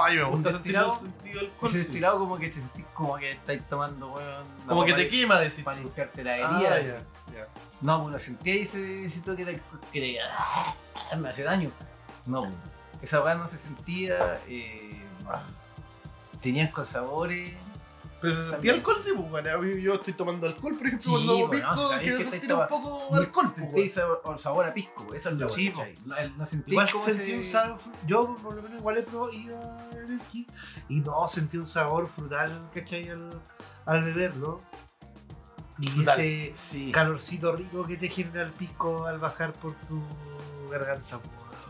Ay, me un gusta sentir el sentido del alcohol. Ese destilado como que se sentís como que estáis tomando, weón. Como no, que te quema decir. Para limpiarte la Ah, herida. No, pues no sentía ese, ese toque de alcohol que ah, me hace daño. No, pues, esa weá no se sentía. Eh, tenían con sabores. Pero se sentía alcohol, sí, pues, bueno, yo- estoy tomando alcohol, por ejemplo, Sí, cuando bueno, pisco, quiero que sentir un poco alcohol, pues, Sentí sabor, sabor a pisco, pues, eso es lo Sí, bueno, ¿cachai? No, no sentí Igual como sentí ese- un sabor. Yo, por lo menos, igual he probado ido en el ki y no sentí un sabor frutal, ¿cachai? Al, al beberlo. Y ese Sí. calorcito rico que te genera el pisco al bajar por tu garganta.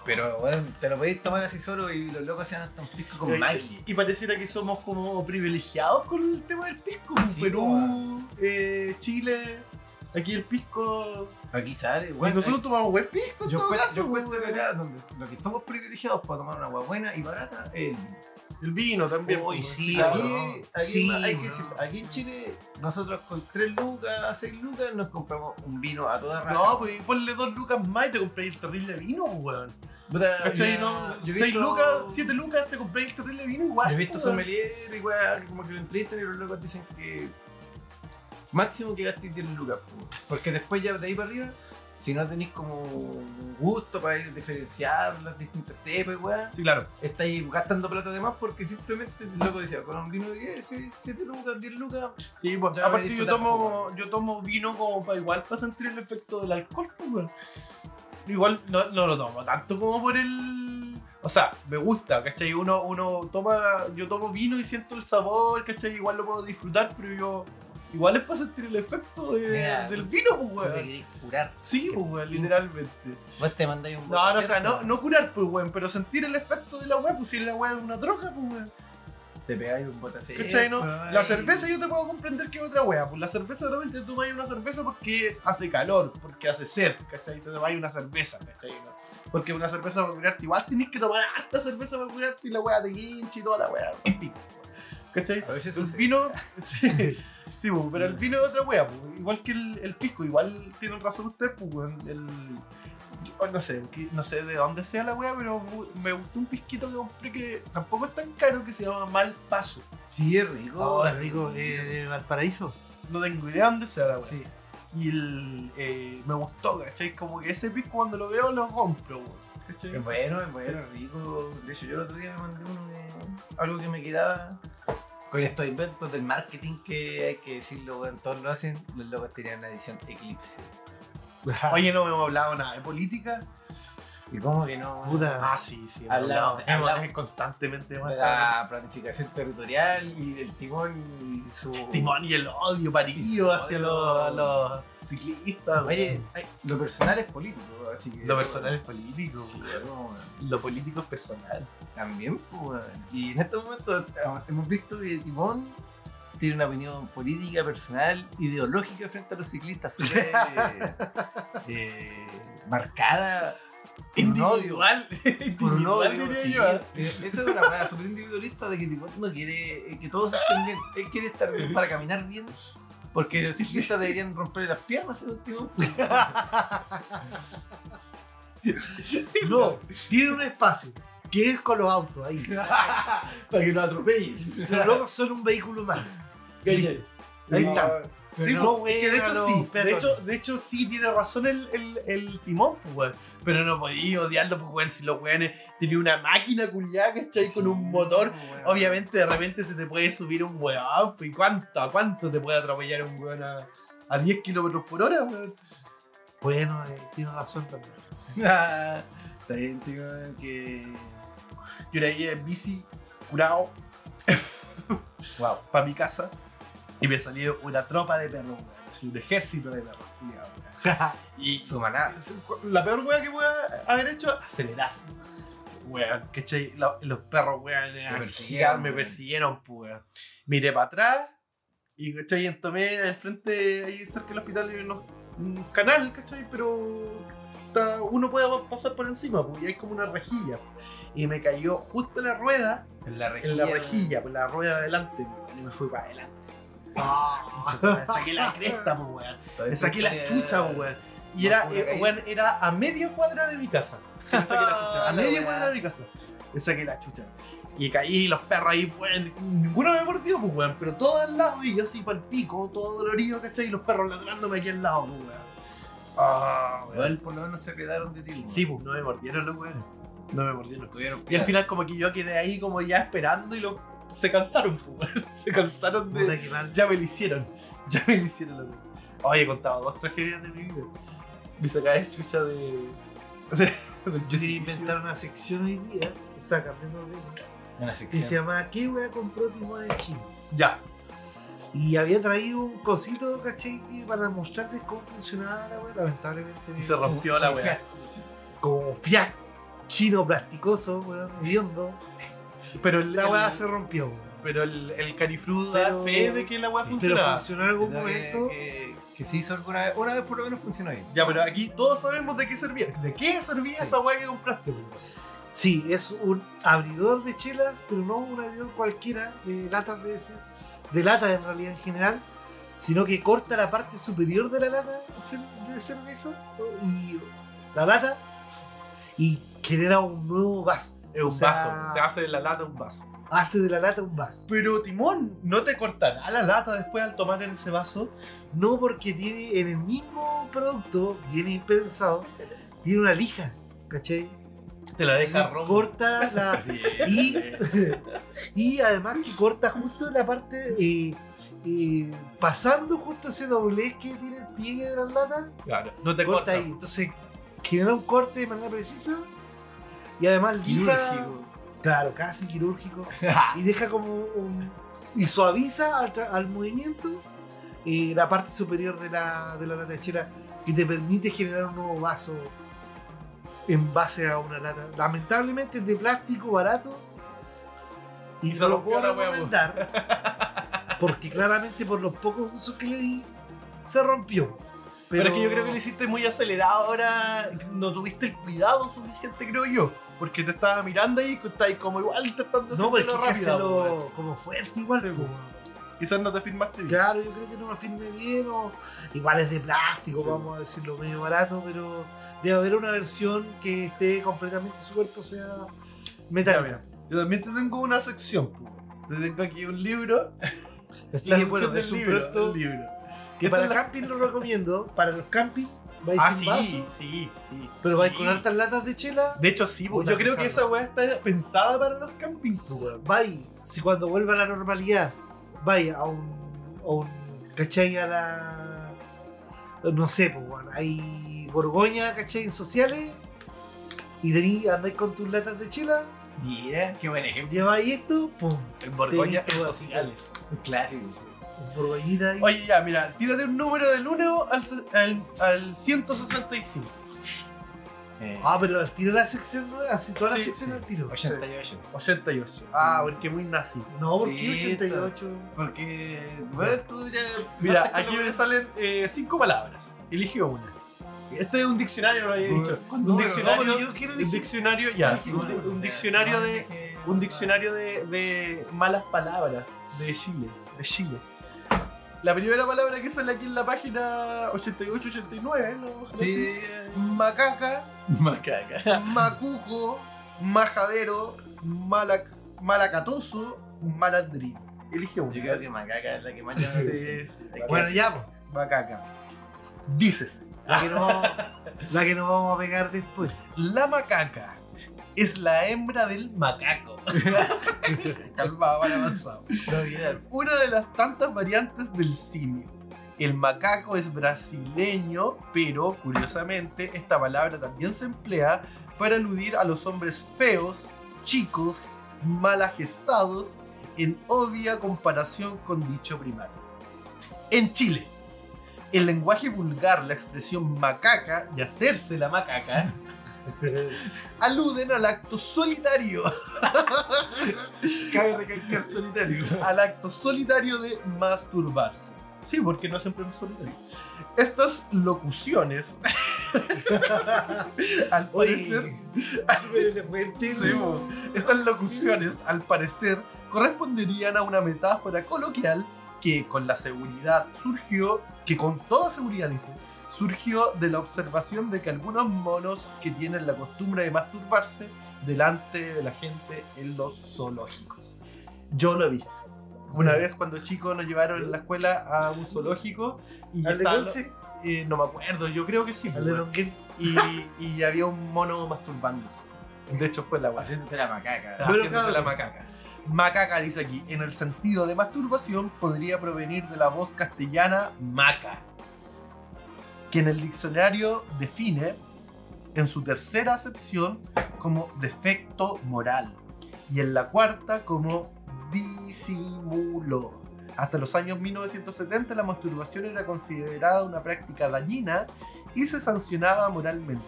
Pero, weón, te lo podéis tomar así solo y los locos hacían hasta un pisco con Maggi. y pareciera que somos como privilegiados con el tema del pisco. Sí, Perú, eh, Chile, aquí el pisco. Aquí sale, y weón. nosotros tomamos buen pisco. Yo todo cuento, caso, yo cuento weón. que acá donde lo que somos privilegiados para tomar una agua buena y barata es el vino. El vino también. Uy, pues, sí. Aquí, aquí, Sí, hay que decir, aquí en Chile, nosotros con 3 lucas, 6 lucas, nos compramos un vino a toda raja. No, pues ponle dos lucas más y te compré el terrible vino, pues, weón. No, yo he seis visto- lucas, siete lucas, te compré el terrible vino igual. Yo he visto pues, sommelier que como que lo entrevistan y los locos dicen que máximo que gastes 10 lucas, po. porque después ya de ahí para arriba, si no tenéis como un gusto para diferenciar las distintas cepas, weá, Sí, claro. estáis gastando plata de más porque simplemente el loco decía, con un vino de 10, 7 lucas, 10 lucas, Sí, pues aparte yo tomo, pues, yo tomo vino como para igual para sentir el efecto del alcohol, pues, weón. Igual no, no lo tomo tanto como por el. O sea, me gusta, ¿cachai? Uno, uno toma. Yo tomo vino y siento el sabor, ¿cachai? Igual lo puedo disfrutar, pero yo. Igual es para sentir el efecto de- Mira, del vino, pues, weón. curar. Sí, pues, weón, literalmente. Vos te mandáis un No, no, o sea, no, no curar, pues, weón, pero sentir el efecto de la weá, pues si la weá es una droga, pues, weón. Te pegáis un botaseco. ¿Cachai? No? ay. La cerveza yo te puedo comprender que es otra wea. Pues la cerveza realmente tú tomas una cerveza porque hace calor, porque hace sed, ¿cachai? Te tomas una cerveza, ¿cachai? ¿No? Porque una cerveza para curarte, igual tenés que tomar harta cerveza para curarte y la wea te hincha y toda la wea. un pico, ¿Cachai? A veces El sucede. vino, sí, sí, pues, pero el vino es otra wea, pues, igual que el, el pisco, igual tienen razón ustedes, pues, el, yo no sé, no sé de dónde sea la wea, pero me gustó un pisquito que compré que tampoco es tan caro que se llama Mal Paso. Sí, es rico. Oh, es rico, eh, de Valparaíso. No tengo idea dónde sea la wea. Sí. Y el, eh, me gustó, ¿cachai? Como que ese pisco cuando lo veo lo compro, weón. ¿cachai? Es bueno, es bueno, es rico. De hecho, yo el otro día me mandé uno de algo que me quedaba. Con estos inventos del marketing que hay que decirlo, weón, todos lo hacen. Los locos tenían una edición Eclipse. Oye, no hemos hablado nada de política. ¿Y cómo que no? Puta. Ah, sí, sí. Hablamos- hablamos- constantemente hemos de la planificación territorial y del timón y su. Timón y el odio su hacia los, ciclistas. Oye, ay, lo personal es político, así que. lo personal es político, Sí. Lo político es personal. También, pues. Y en estos momentos eh, hemos visto que Timón tiene una opinión política, personal, ideológica frente a los ciclistas eh, marcada por un odio. Individual. Por Individual, diría sí. yo. Eh, Esa es una weá súper individualista de que Timón no quiere eh, que todos estén bien. Él quiere estar bien para caminar bien. Porque los ciclistas deberían romper las piernas en el Timón. No, tiene un espacio. Que es con los autos ahí. para que lo atropellen. Los locos son un vehículo más. Ahí está. Pero Sí, no, es que de hecho sí, de perdón. hecho, de hecho sí tiene razón el, el, el timón, pues. Pero no podía odiarlo, pues, si los weones tenían una máquina culiada, ¿cachai? Con un motor. Obviamente de repente se te puede subir un weón, pues, ¿y cuánto, a cuánto te puede atropellar un weón a, a 10 kilómetros por hora, weón? Bueno, eh, tiene razón también. Está bien, tío, que. Yo era ahí en bici, curado, Wow. para mi casa, y me salió una tropa de perros, weón. Un ejército de perros. Y Su maná. La peor wea que pueda haber hecho, acelerar. Weón, ¿cachai? Los perros, weón, a persiguieron, me persiguieron, pues, weón. Miré para atrás y, ¿cachai? Tomé al frente, ahí cerca del hospital, hay unos- un canal, ¿cachai? Pero uno puede pasar por encima, pues, y hay como una rejilla. Y me cayó justo en la rueda, En la rejilla. en la rejilla, pues la rueda de adelante, weón, y me fui para adelante. Ah. Saqué la cresta, pues, weón. Me saqué la chucha, pues, weón. Y era, eh, weón, era a media cuadra de mi casa. Que me saqué la chucha. A media cuadra de mi casa. Me saqué la chucha. Y caí, los perros ahí, weón. Ninguno me mordió, pues, weón. Pero todo al lado y yo así para el pico, todo dolorido, ¿cachai? Y los perros ladrándome aquí al lado, pues, weón. Ah, weón. Igual por lo menos se pedaron de ti. weón. Sí, pues, no me mordieron los weones. No me mordieron. Y al final, como que yo quedé ahí, como ya esperando y los. Se cansaron, pues. Se cansaron de. Puta que mal. Ya me lo hicieron. Ya me lo hicieron, loco. Oye, he contado dos tragedias de mi vida. Sacada de chucha de. de del Yo quería precipicio. inventar una sección hoy día. O sea, cambiando de tema. una Que sección. se llama ¿Qué wea compró Timón en China? Ya. Y había traído un cosito, ¿cachai? Para mostrarles cómo funcionaba la weá. Lamentablemente. Y se rompió la weá. Como fiac chino plasticoso, weón, hediondo. Pero el, La weá se rompió, weón. pero el, el da fe de que la weá Sí, Pero funcionaba. funcionó en algún que- momento. Que, que se hizo alguna vez. Una vez por lo menos funcionó bien. Ya, pero aquí todos sabemos de qué servía. ¿De qué servía Sí. esa weá que compraste, weón? Sí, es un abridor de chelas, pero no un abridor cualquiera de latas de ese, de latas en realidad en general, sino que corta la parte superior de la lata de cerveza y la lata y genera un nuevo vaso. Es un O sea- vaso. Te hace de la lata un vaso. Hace de la lata un vaso. Pero Timón, ¿no te cortará la lata después al tomar en ese vaso? No porque tiene en el mismo producto, viene pensado, tiene una lija, ¿cachai? Te la deja rojo. corta la, y, y además que corta justo la parte eh, eh, pasando justo ese doblez que tiene el pliegue de las latas Claro, no te corta corta. ahí entonces genera un corte de manera precisa y además Quirúrgico. claro casi quirúrgico y deja como un y suaviza al, al movimiento eh, la parte superior de la, de la lata de chela que te permite generar un nuevo vaso en base a una lata. Lamentablemente es de plástico barato y Y se lo puedo recomendar porque claramente por los pocos usos que le di se rompió. Pero, es que yo creo que lo hiciste muy acelerado ahora. No tuviste el cuidado suficiente, creo yo. Porque te estaba mirando ahí y estabas como igual intentando No, pero es que hacerlo rápido, como fuerte igual. Sí. Quizás no te firmaste bien. Claro, yo creo que no me firme bien o igual es de plástico, Sí. vamos a decirlo medio barato, pero debe haber una versión que esté completamente su cuerpo sea metálica. Yo también te tengo una sección. Te tengo aquí un libro. Así la que bueno, es un libro, producto del libro. Que para la- camping lo recomiendo, para los camping vais Ah, sin sí, vaso, sí, sí. pero sí. vais con hartas latas de chela, De hecho, sí. Puta, yo creo que esa weá está pensada para los campings, po, weón. vais, si cuando vuelva a la normalidad, vais a un, a un ¿cachai? A la, no sé, pues bueno, hay Borgoña, ¿cachai? En sociales, y tení, andáis con tus latas de chela, Mira, qué buen ejemplo. lleváis esto, pum, En Borgoña en sociales. Un clásico. Borgoñita ahí. Oye, ya, mira, tírate un número del 1 al, se- al, al 165. Eh, Ah, pero al tiro la sección nueva, así toda la Sí, sección sí. al tiro. 88. 88. Ah, porque muy nazi. No, ¿por Sí, qué 88? Porque, bueno, tú ya. Mira, aquí me salen eh, cinco palabras. Eligió una. Este es un diccionario, no lo había dicho. ¿Cuándo? Un No, diccionario, no, pero yo quiero un elegir. diccionario, ya. Un, bueno, un diccionario no, de, un diccionario de, de malas palabras de Chile. De Chile. La primera palabra que sale aquí en la página 88-89, ¿no? Sí. Macaca, Macaca. macuco, majadero, malac, malacatoso, malandrín. Eligió una. Yo creo que Macaca es la que más llama la Sí, sí. Bueno, ya, pues, Macaca. Dices, la que, no, la que nos vamos a pegar después. la macaca es la hembra del macaco. Calmado, vale avanzado. Una de las tantas variantes del simio. El macaco es brasileño, pero curiosamente esta palabra también se emplea para aludir a los hombres feos, chicos, mal agestados, en obvia comparación con dicho primate. En Chile, el lenguaje vulgar, la expresión macaca y hacerse la macaca, aluden al acto solitario Cabe recalcar solitario. al acto solitario de masturbarse. Sí, porque no siempre es solitario. Estas locuciones, al parecer, Oye. Sí, estas locuciones, al parecer, corresponderían a una metáfora coloquial que con la seguridad surgió, que con toda seguridad dice, surgió de la observación de que algunos monos que tienen la costumbre de masturbarse delante de la gente en los zoológicos. Yo lo he visto. Una vez cuando chicos nos llevaron en la escuela a un zoológico y ¿Al Conce? eh, no me acuerdo, yo creo que sí. ¿Al de pues, y, y había un mono masturbándose. De hecho fue la guay. Haciéndose la macaca. Bueno, Haciéndose cabrón. la macaca. Macaca dice aquí, en el sentido de masturbación podría provenir de la voz castellana maca, que en el diccionario define en su tercera acepción como defecto moral y en la cuarta como disimulo. Hasta los años 1970 la masturbación era considerada una práctica dañina y se sancionaba moralmente.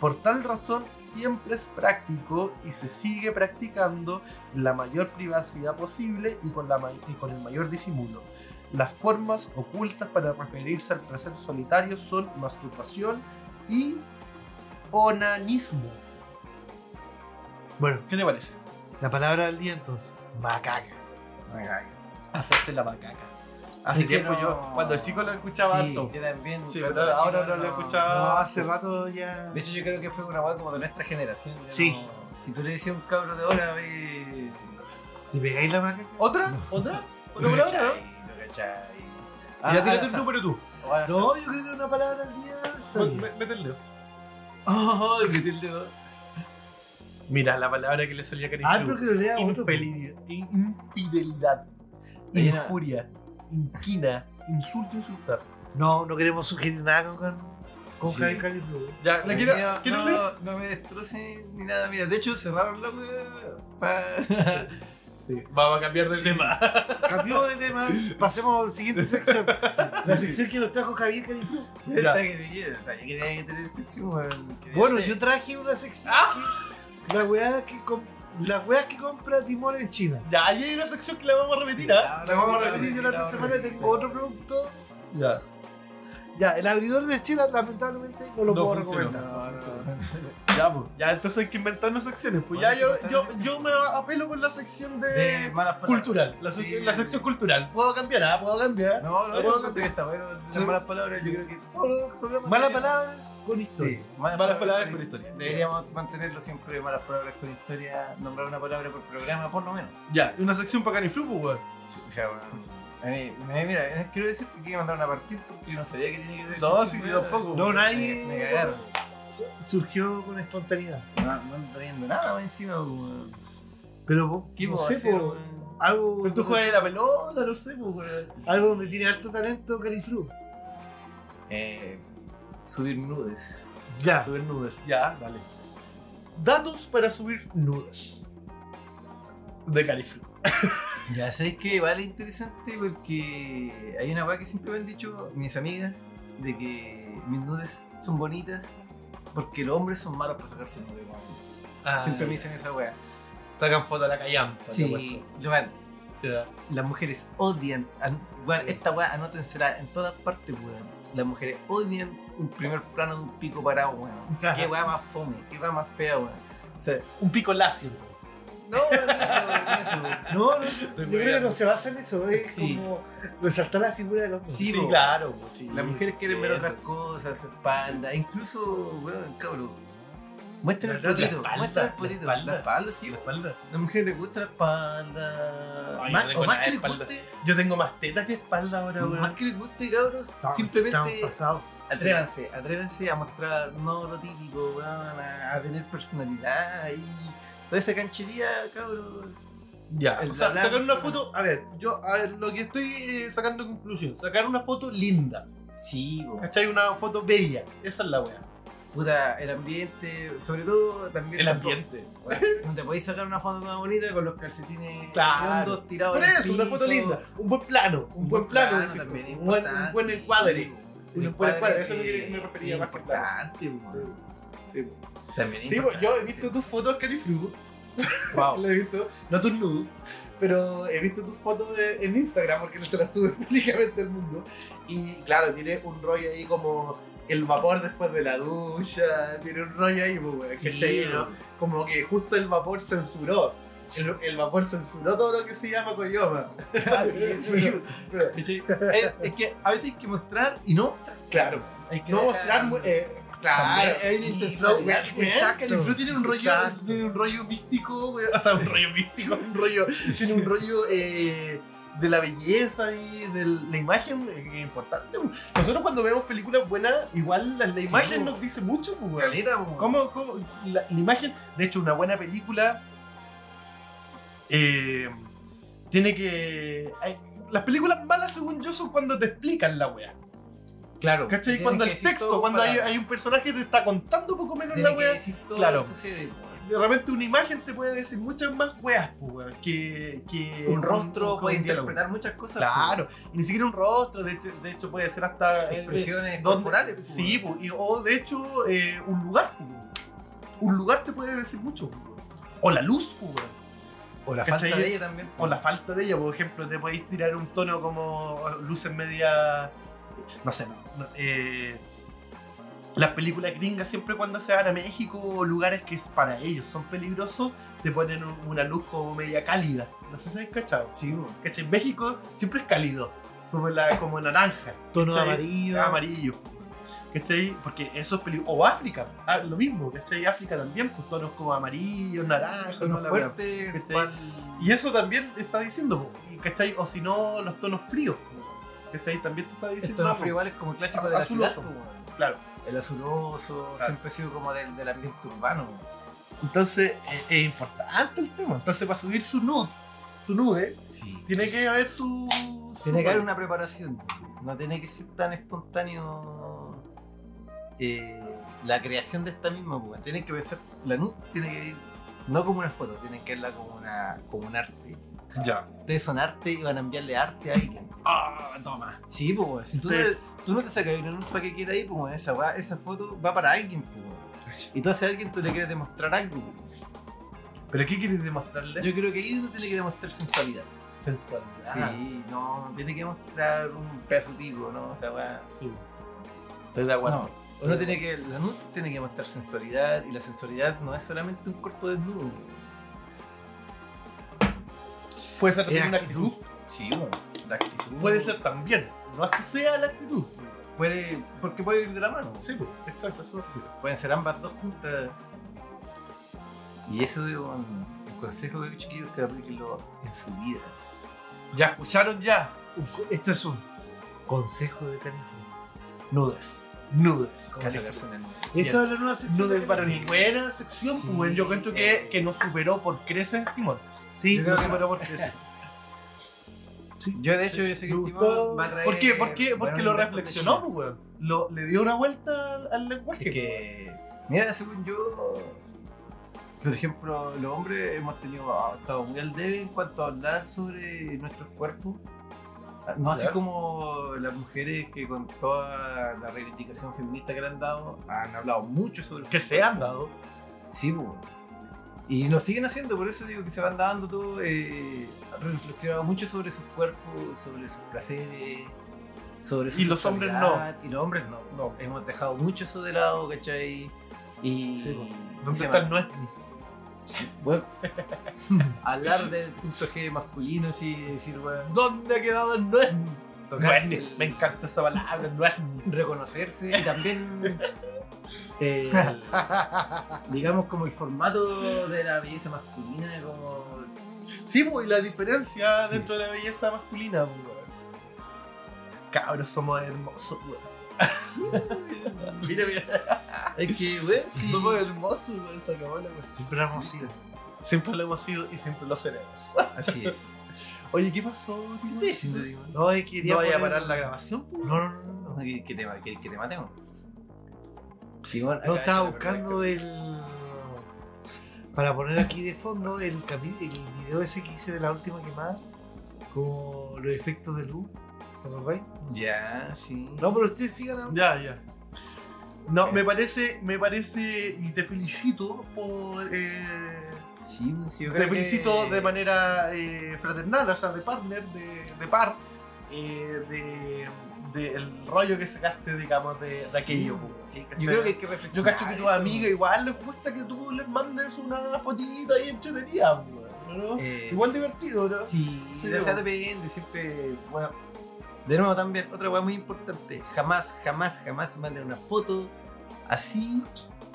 Por tal razón siempre es práctico y se sigue practicando en la mayor privacidad posible y con el mayor disimulo. Las formas ocultas para referirse al placer solitario son masturbación y onanismo. Bueno, ¿Qué te parece? la palabra del día entonces. Macaca. Hacerse la macaca. Hace Sí, tiempo no- yo, cuando chico lo escuchaba Sí, harto. yo también. Sí, pero ahora chico no lo escuchaba. No, hace rato ya. De hecho, yo creo que fue una weá como de nuestra generación. Sí. no- Si tú le decías a un cabro de ahora, ve. ¿Te pegáis la macaca? ¿Otra? No. ¿Otra? No ¿Otra palabra? Cachai. Ah, ya tírate al el número tú. No, yo creo que una palabra al día. Mete el dedo. Ay, metí el dedo. Mira, la palabra que le salía a Karin Ah, pero que lo lea. Infidelidad, injuria, inquina, insulto, insultar. No, no queremos sugerir nada con, con, con Sí. Ya, ¿la quiero, no, leer? no me destrocen ni nada. Mira, de hecho cerraron la wea pa... Sí, vamos a cambiar de Sí. tema. Cambió de tema, pasemos a la siguiente sección. La sección que nos trajo Javier. Que- Bueno, yo traje una sección que. La weá que. Las weas que compra Timón en China. Ya, ahí hay una sección que la vamos a repetir, Sí, ¿ah? La vamos a la repetir. Yo la otra semana tengo otro producto. Ya. Ya, el abridor de China, lamentablemente, no lo No puedo funcionó. recomendar. No, no, Ya, pues. Ya, entonces hay que inventarnos secciones. Pues Bueno, ya yo, yo, yo me apelo por la sección de, De malas palabras. cultural. La, sec- Sí. la sección cultural. ¿Puedo cambiar? ¿Ah? ¿Puedo cambiar? No, no, ¿Puedo cambiar? que está bueno. Sí. Las malas palabras, yo creo que todos los programas. Malas palabras con historia. Sí, malas, Malas palabras con historia. Deberíamos mantenerlo siempre malas palabras con historia, nombrar una palabra por programa, por lo menos. Ya, una sección para Caniflu, pues, weón. Ya, bueno. A mí, me- mira, eh, quiero decir que me mandaron a partir porque yo no sabía que tenía que ver No, sección, sí, tampoco. No, nadie. Me cagaron. Surgió con espontaneidad. No, no trayendo nada más encima, weón. Pero, ¿Qué no sé, hacer, po, algo, Pero tú juegas la pelota, no sé, algo donde tiene harto talento Califlu. Eh, subir nudes. Ya. Subir nudes. Ya, dale. Datos para subir nudes. De Caniflu. Ya sabéis que vale interesante porque hay una weá que siempre me han dicho mis amigas de que mis nudes son bonitas porque los hombres son malos para sacarse nudes. weón. siempre me dicen esa weá. Sacan foto a la callampa. Sí, Joan, Ya. las mujeres odian. an- weón, esta weá anótensela en todas partes, weón. Las mujeres odian un primer plano de un pico parado, weón. Qué weá más fome, qué weá más fea, weón. O sea, Un pico lacio, entonces. no, ni eso. No, no, yo creo que no se basa en eso, es Sí. como resaltar la figura del hombre. Sí, Sí, claro, sí. Las mujeres quieren ver otras cosas, su espalda, incluso, weón, cabrón. Muestren el potito, muestren el la potito. espalda. La espalda, sí. La espalda. A las mujeres les gusta la espalda. Ay, Más- o más que de les guste, Yo tengo más tetas que espalda ahora, weón. más que les guste, cabros, Estamos- simplemente estamos pasados. atrévanse, atrévanse a mostrar no lo típico, weón, a, a tener personalidad y toda esa canchería, cabros. Ya, El o sea, bla, sacar una foto, a ver, yo, a ver, lo que estoy eh, sacando en conclusión, sacar una foto linda, Sí, weón. ¿cachai? Una foto bella, esa es la wea. Puta, el ambiente, sobre todo también. El tampoco- ambiente. Bueno, no te podéis sacar una foto tan bonita con los calcetines Claro. hondos tirados Por eso, una foto linda, un buen plano, un, buen plano, también un, buen, un buen encuadre. Un buen encuadre, eso es lo que me refería más que importante. Sí, sí. También Sí, yo he visto tus fotos, Califlu, Wow. lo he visto, no tus nudes, pero he visto tus fotos en Instagram porque se las sube públicamente al mundo. Y claro, tiene un rollo ahí como el vapor después de la ducha, tiene un rollo ahí, pues, Sí. ¿no? Como que justo el vapor censuró. El, el vapor censuró todo lo que se llama coyoma. Sí, Pero- ¿cachai? es, es que a veces hay que mostrar y no mostrar. claro, Hay que no dejar- mostrar. Eh, claro, weón. Exacto, el Flu tiene un rollo, Exacto. tiene un rollo místico, weón. O sea, un rollo místico, un rollo, tiene un rollo eh, de la belleza y de la imagen eh, es importante. Nosotros cuando vemos películas buenas, igual la, la Sí, imagen nos dice mucho. Caleta, weón. ¿Cómo, cómo? La, la imagen, de hecho, una buena película eh, tiene que. hay- las películas malas, según yo, son cuando te explican la weá. Claro. ¿Cachai? Cuando el texto, cuando hay, para- hay un personaje que te está contando poco menos la todo Claro. de repente una imagen te puede decir muchas más weas, pues, que, que Un rostro un- puede un diálogo. interpretar muchas cosas. Claro, y ni siquiera un rostro, de hecho, de hecho puede ser hasta pues. eh, expresiones ¿Dónde? corporales. pues, Sí, pues, y- o de hecho eh, un lugar. pues. Un lugar te puede decir mucho. pues. O la luz, pues. O la ¿cachai? falta de ella también. o la falta de ella. Por ejemplo, te podéis tirar un tono como luces media. No sé, eh, las películas gringas siempre cuando se van a México o lugares que es para ellos son peligrosos, te ponen un- una luz como media cálida. No sé si habéis cachado. Sí. ¿Cachai? México siempre es cálido, como, la, como naranja. Tono ¿cachai? amarillo. amarillo. ¿Cachai? Porque eso es. O África, ah, lo mismo, ¿cachai? África también, pues tonos como amarillo, naranja, Tono toda la fuerte, ¿cachai? cual- y eso también está diciendo, ¿cachai? O si no, los tonos fríos. ¿Cachai? También te está diciendo. algo. frío igual es como el clásico A- de la azuloso. ciudad. Claro. El azuloso Claro. siempre ha sido como del, del ambiente urbano. Entonces, es, es importante el tema. Entonces, para subir su nude, su nude, Sí. tiene que haber su. Tiene que haber una preparación. No tiene que ser tan espontáneo eh, la creación de esta misma. pues. Tienen que pensar, la NUT tiene que ir no como una foto, tienen que verla como, una, como un arte. Ya. Ustedes son arte y van a enviarle arte a alguien. Ah, toma. Sí, pues, si tú no, tú no te sacas que quede ahí, pues esa, esa foto va para alguien. Pues, y tú haces a alguien, tú le quieres demostrar algo. ¿Pero qué quieres demostrarle? Yo creo que ahí uno tiene que demostrar sensualidad. Sensualidad. Sí, no, no tiene que mostrar un pedazo pico, ¿no? O sea, weá. Sí. Estoy de acuerdo. No, uno tiene que, la tiene que mostrar sensualidad y la sensualidad no es solamente un cuerpo desnudo. Puede ser también una actitud. actitud. Sí, bueno, la actitud. Puede ser también. No es que sea la actitud. Puede, porque puede ir de la mano. Sí, pues, exacto, eso es lo que- Pueden ser ambas dos juntas. Y eso es un, consejo de chiquillos que apliquenlo en su vida. Ya escucharon ya. Esto es un consejo de Canifo. Nudes. Nudes. ¿Cómo Cariño. sacarse una nude? Esa es la nueva sección. Nudes buena sección, Sí. pues, yo cuento que, que nos superó por creces Timón. Sí, Yo creo por creces. sí. Yo de hecho yo sé que Me el gustó. Timón va a traer... ¿Por qué? ¿Por qué? Porque lo reflexionó, pues, weón. Lo, le dio una vuelta al, al lenguaje. Es que, mira, según yo, por ejemplo, los hombres hemos tenido, ah, estado muy al debe en cuanto a hablar sobre nuestros cuerpos. Ah, No así como las mujeres que con toda la reivindicación feminista que le han dado, han hablado mucho sobre Que se han dado. Sí, pues. Y lo siguen haciendo, por eso digo que se van dando todo. Eh, han reflexionado mucho sobre sus cuerpos, sobre sus placeres, sobre su Y los hombres sexualidad, Y los hombres no. No. Hemos dejado mucho eso de lado, ¿cachai? Y. Sí, pues. ¿cómo ¿Dónde está el nuestro? Bueno, hablar del punto G masculino, así, decir, weón, ¿Dónde ha quedado el nuestro? tocarse. Me encanta esa palabra, nuestro. reconocerse y también. eh, digamos como el formato de la belleza masculina, como Sí, pues, y la diferencia Sí. dentro de la belleza masculina, pues, weón. Cabros, somos hermosos, weón. mira, mira. Es que, weón, sí. Somos hermosos, weón. Se acabó la weón. Siempre lo hemos sido. Siempre lo hemos sido y siempre lo seremos. Así es. Oye, ¿qué pasó? ¿Qué estás diciendo? No, es que quería ¿No vaya a poner- parar la grabación? pues? No, no, no. no, que te, que, que te matemos. Simón, No, estaba buscando el. Para poner aquí de fondo el, capi- el video ese que hice de la última quemada. Como los efectos de luz. ¿Te acordáis? No sé. Ya, sí. No, pero ustedes sigan hablando. Ya, ya. No, me parece, me parece, y te felicito por... eh, Sí, pues, yo te creo felicito que- de manera eh, fraternal, o sea, de partner, de, de par, eh, de, de el rollo que sacaste, digamos, de, de aquello. pues, Sí, ¿cachai? yo creo que hay que Yo reflexionar. cacho que tus eso. amigas igual les gusta que tú les mandes una fotita ahí entretenida, pues, ¿no? Eh, Igual divertido, ¿no? Sí, Sí, o sea, bueno. depende, siempre. Bueno, de nuevo también, otra cosa muy importante: jamás, jamás, jamás manden una foto así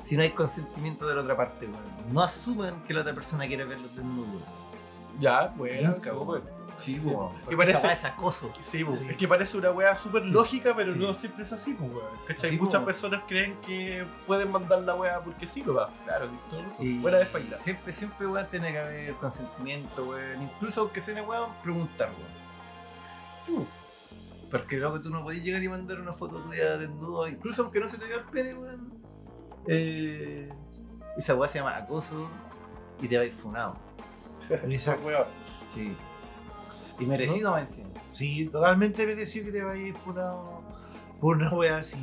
si no hay consentimiento de la otra parte, weón. No asuman que la otra persona quiere verlos desnudos. Ya, bueno, Nunca, súper. Sí, Sí, weón. que parece- esa weá es acoso. Sí. Sí. es que parece una wea súper Sí. lógica, pero Sí. no siempre es así, pues, weón. ¿Cachai? Sí, Muchas po. personas creen que pueden mandar la wea porque sí, lo va. Claro. Y Buena ir. Siempre, siempre, weón, tiene que haber consentimiento, weón. Incluso aunque sea weón, preguntar, weón. Uh, Porque luego tú no podías llegar y mandar una foto tuya desnudo, incluso aunque no se te vea el pene, weón. Eh, Esa weá se llama acoso y te va a ir funado. Exacto. Weón. Sí. Y merecido más encima. Sí, totalmente merecido que te vayas funado por una wea así.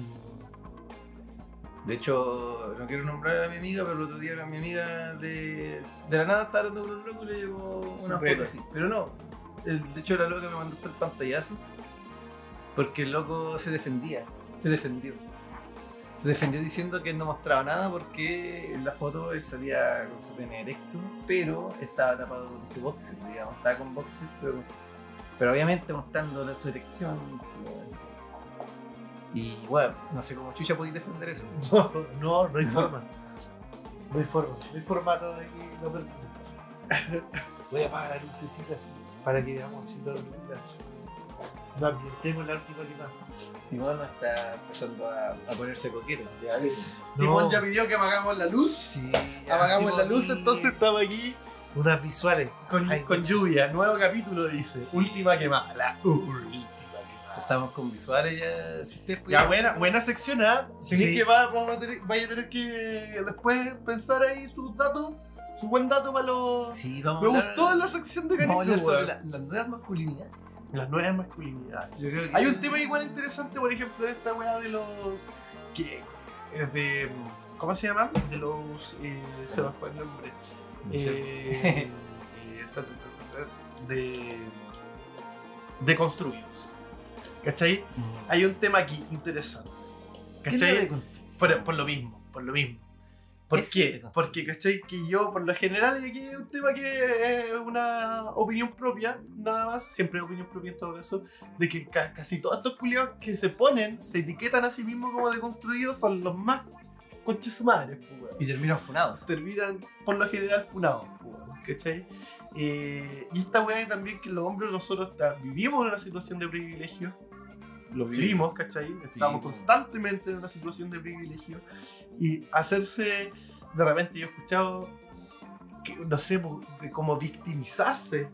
De hecho, no quiero nombrar a mi amiga, pero el otro día era mi amiga de. De la nada estaba hablando con un loco y le llegó una Súper. foto así. Pero no. el- de hecho, la loca me mandó hasta el pantallazo. Porque el loco se defendía. Se defendió. Se defendió diciendo que él no mostraba nada porque en la foto él salía con su pene erecto, pero estaba tapado con su boxer, digamos. Estaba con boxer, pero, pero obviamente mostrando la- su erección. Y bueno, no sé cómo chucha podéis defender eso. No, no, no hay forma. No hay forma. No hay formato de que lo permita. Voy a apagar la lucecita así para que veamos el mundo. No ambientemos la última imagen. Timón está empezando a, a ponerse coqueto. Ya Timón ya pidió que apagamos la luz. Sí, Apagamos la luz, entonces estamos aquí Unas visuales. con, Ay, con qué lluvia. Nuevo capítulo dice. Última quemada. La última quemada. Estamos con visuales ya. Si buena, buena sección, ¿ah? Sí. Tenéis que va, vamos a tener, vaya a tener que después pensar ahí sus datos, su buen dato para los. Sí, vamos Me hablar, gustó la sección de vamos a hablar Canifio, sobre weón. la- las nuevas masculinidades. Las nuevas masculinidades. Yo creo que Hay sí. un tema igual interesante, por ejemplo, de esta weá de los. que de. ¿Cómo se llaman? De los. eh, se me fue el nombre. Eh, eh, de. de construidos. ¿Cachai? Mm. Hay un tema aquí interesante. ¿Qué ¿Cachai? Por, por lo mismo, por lo mismo. ¿Por qué? construcción? Porque, ¿cachai? Que yo, por lo general, y aquí es un tema que es una opinión propia, nada más, siempre es opinión propia en todo caso, de que ca- casi todos estos culiados que se ponen, se etiquetan a sí mismos como deconstruidos, son los más conches su madre, pues. Y terminan funados. terminan por lo general funados, pues, ¿cachai? Eh, y esta weá también que los hombres nosotros vivimos en una situación de privilegio. Lo Sí. vivimos, ¿cachai? Estamos pues. constantemente en una situación de privilegio. Y hacerse, de repente yo he escuchado, que, no sé, de como victimizarse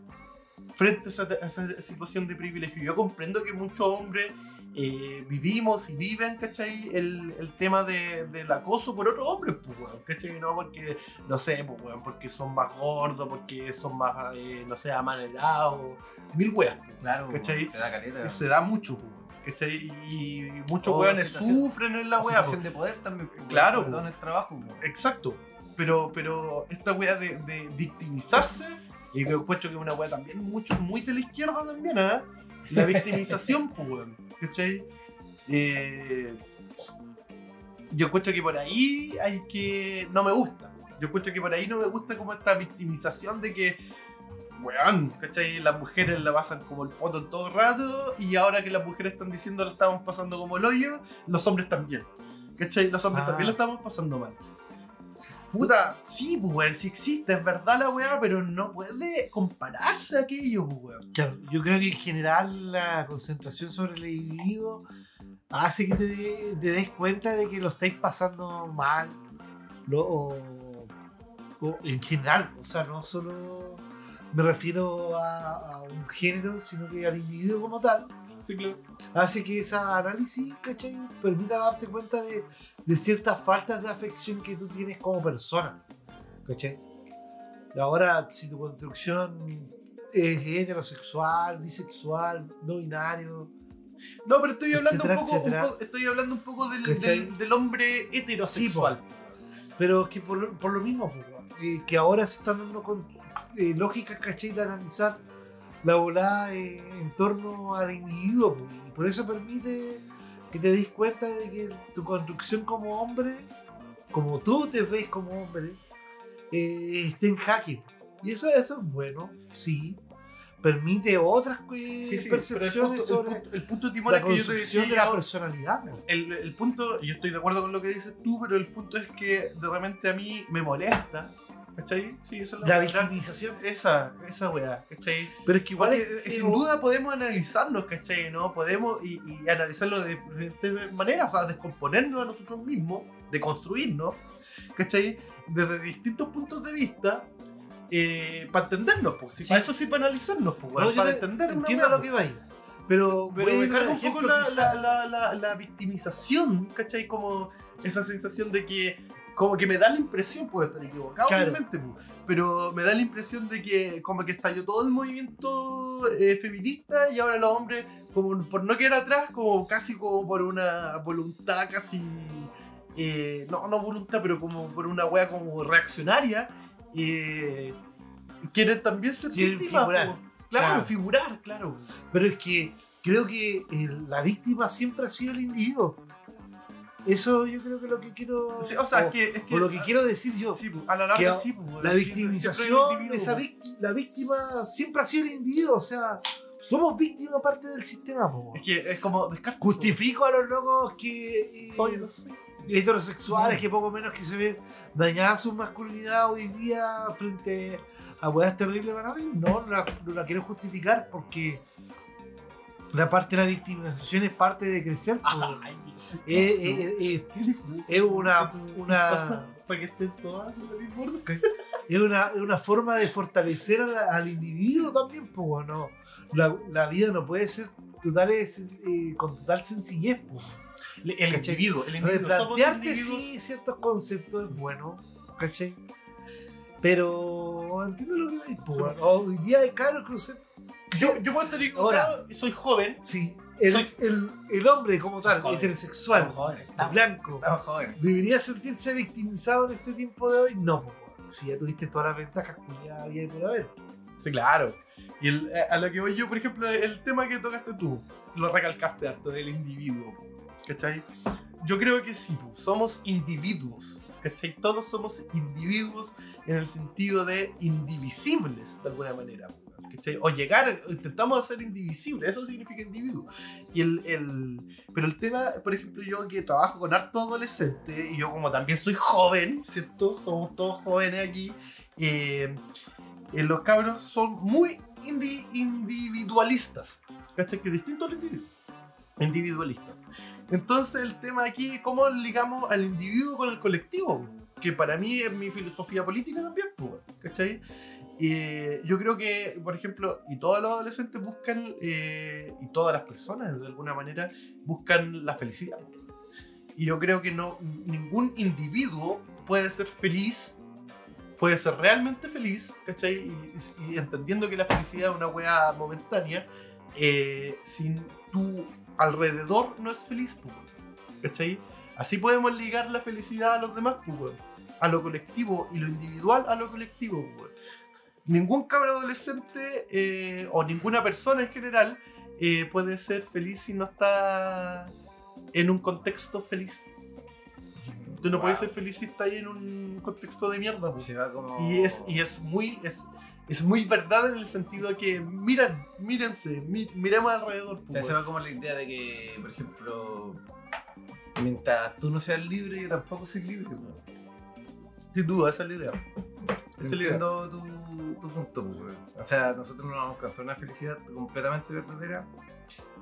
frente a esa, a esa situación de privilegio. Yo comprendo que muchos hombres eh, vivimos y viven, ¿cachai? El, el tema de, del acoso por otros hombres, pues, weón, ¿cachai? No porque, no sé, pues, weón, porque son más gordos, porque son más, eh, no sé, amanerados, mil weas, pues, Claro, ¿cachai? se da caleta. Se da mucho, pues, ¿cachai? Y muchos O weones sufren en la wea, pues. situación de poder también. pues, Claro, pues. en el trabajo. pues. Exacto. Pero, pero esta wea de, de victimizarse, y que encuentro que es una wea también mucho, muy de la izquierda también, ¿ah? La victimización, pues, weón. ¿Cachai? Eh, yo encuentro que por ahí hay que. No me gusta. Yo encuentro que por ahí no me gusta como esta victimización de que. Weón, ¿cachai? Las mujeres la pasan como el poto en todo rato y ahora que las mujeres están diciendo la estamos pasando como el hoyo, los hombres también. ¿Cachai? Los hombres Ah. también la estamos pasando mal. Puta, sí, pues, weón, sí existe, es verdad la weá, pero no puede compararse a aquello, pues, weón. Claro, yo creo que en general la concentración sobre el individuo hace que te, de- te des cuenta de que lo estáis pasando mal. o, en general, o sea, no solo me refiero a un género, sino que al individuo como tal. Sí, claro. Hace que esa análisis, ¿cachai? Permita darte cuenta de, de ciertas faltas de afección que tú tienes como persona. ¿Cachai? Ahora, si tu construcción es heterosexual, bisexual, no binario, No, pero estoy hablando, Etcétera, un, poco, un poco- estoy hablando un poco del, ¿Cachai? del, del hombre heterosexual. pero que por, lo- por lo mismo, eh, que ahora se están dando con eh, lógicas, ¿cachai? De analizar la volada eh, en torno al individuo, y por eso permite que te des cuenta de que tu construcción como hombre, como tú te ves como hombre, eh, esté en jaque. Y eso, eso es bueno, sí. Permite otras eh, Sí, sí, pero el percepciones punto, el sobre punto- el punto, Timón, la es que yo te decía de la personalidad. el, el punto, yo estoy de acuerdo con lo que dices tú, pero el punto es que de repente a mí me molesta, ¿cachai? Sí, esa es la, La victimización. Esa, esa weá, ¿cachai? Pero es que igual es, es- sin duda podemos analizarnos, ¿cachai? ¿no? Podemos y, y analizarlo de diferentes maneras, o sea, descomponernos a nosotros mismos, deconstruirnos, ¿cachai? Desde distintos puntos de vista, eh, para entendernos, pues. Sí. Para eso sí, para analizarnos, pues, No, para te- entender entiendo lo que va ahí. Pero, pero me carga un poco la, la, la, la victimización, ¿cachai? Como esa sensación de que como que me da la impresión, puedo estar equivocado, Claro. obviamente, pero me da la impresión de que como que estalló todo el movimiento eh, feminista y ahora los hombres, como por no quedar atrás, como casi como por una voluntad casi... eh, no, no voluntad, pero como por una wea como reaccionaria, eh, quieren también ser Quieren víctimas, figurar. Claro, Claro. figurar, claro. Pero es que creo que eh, la víctima siempre ha sido el individuo. Eso yo creo que es lo que quiero. Sí, o sea, o- que, es que o lo que quiero decir yo. Sí, a la larga sí, la victimización, esa po. víct- la víctima siempre ha sido el individuo. O sea, somos víctimas parte del sistema. po. Es que es como descarte. Justifico a los locos que. eh, Soy, no soy. heterosexuales que poco menos que se ven dañadas su masculinidad hoy día frente a weas terribles para mí. No, no la, no la quiero justificar porque la parte de la victimización es parte de crecer. po. Ay, Eh, eh, eh, es le importa. es una, es una forma de fortalecer al individuo también. po, no, la, la vida no puede ser total, eh, con total sencillez. po. El ¿Cachai? individuo, el de individuo. Somos plantearte sí ciertos conceptos es bueno, ¿cachai? Pero entiendo lo que Sí. weón. Hoy día es claro que usted. Yo, yo puedo estar equivocado, soy joven. Sí, el, Soy- el, el hombre como tal, heterosexual, jóvenes. Estamos, blanco, estamos. ¿debería sentirse victimizado en este tiempo de hoy? No, si ya tuviste todas las ventajas que ya había por haber. Sí, claro. Y el- eh, a lo que voy yo, por ejemplo, el tema que tocaste tú, lo recalcaste harto, del individuo. ¿Cachai? Yo creo que sí, po, somos individuos. ¿Cachai? Todos somos individuos en el sentido de indivisibles, de alguna manera. ¿Cachai? O llegar, intentamos hacer indivisible, eso significa individuo. Y el, el- pero el tema, por ejemplo, yo que trabajo con harto adolescente, y yo como también soy joven, ¿cierto? Somos todos jóvenes aquí. eh, eh, los cabros son muy indi- individualistas. ¿Cachai? Que distinto al individuo. Individualistas. Entonces el tema aquí, ¿cómo ligamos al individuo con el colectivo? Que para mí es mi filosofía política también, pues, ¿cachai? Eh, yo creo que, por ejemplo, y todos los adolescentes buscan, eh, y todas las personas de alguna manera, buscan la felicidad. Y yo creo que no, ningún individuo puede ser feliz, puede ser realmente feliz, ¿cachai? Y, y entendiendo que la felicidad es una weá momentánea, eh, sin tu alrededor no es feliz, pues, ¿cachai? Así podemos ligar la felicidad a los demás, pues, a lo colectivo y lo individual a lo colectivo. pues. Ningún cabro adolescente eh, o ninguna persona en general eh, puede ser feliz si no está en un contexto feliz. Tú no Wow. puedes ser feliz si estás ahí en un contexto de mierda. Se va como. Y es, y es muy es, es muy verdad en el sentido de que miran, mírense, mi- miremos alrededor. O sea, se va como la idea de que, por ejemplo, mientras tú no seas libre, yo tampoco soy libre. weón. Sin duda, esa es la idea. Esa es la idea. Tu, tu punto, pues. O sea, nosotros no vamos a alcanzar una felicidad completamente verdadera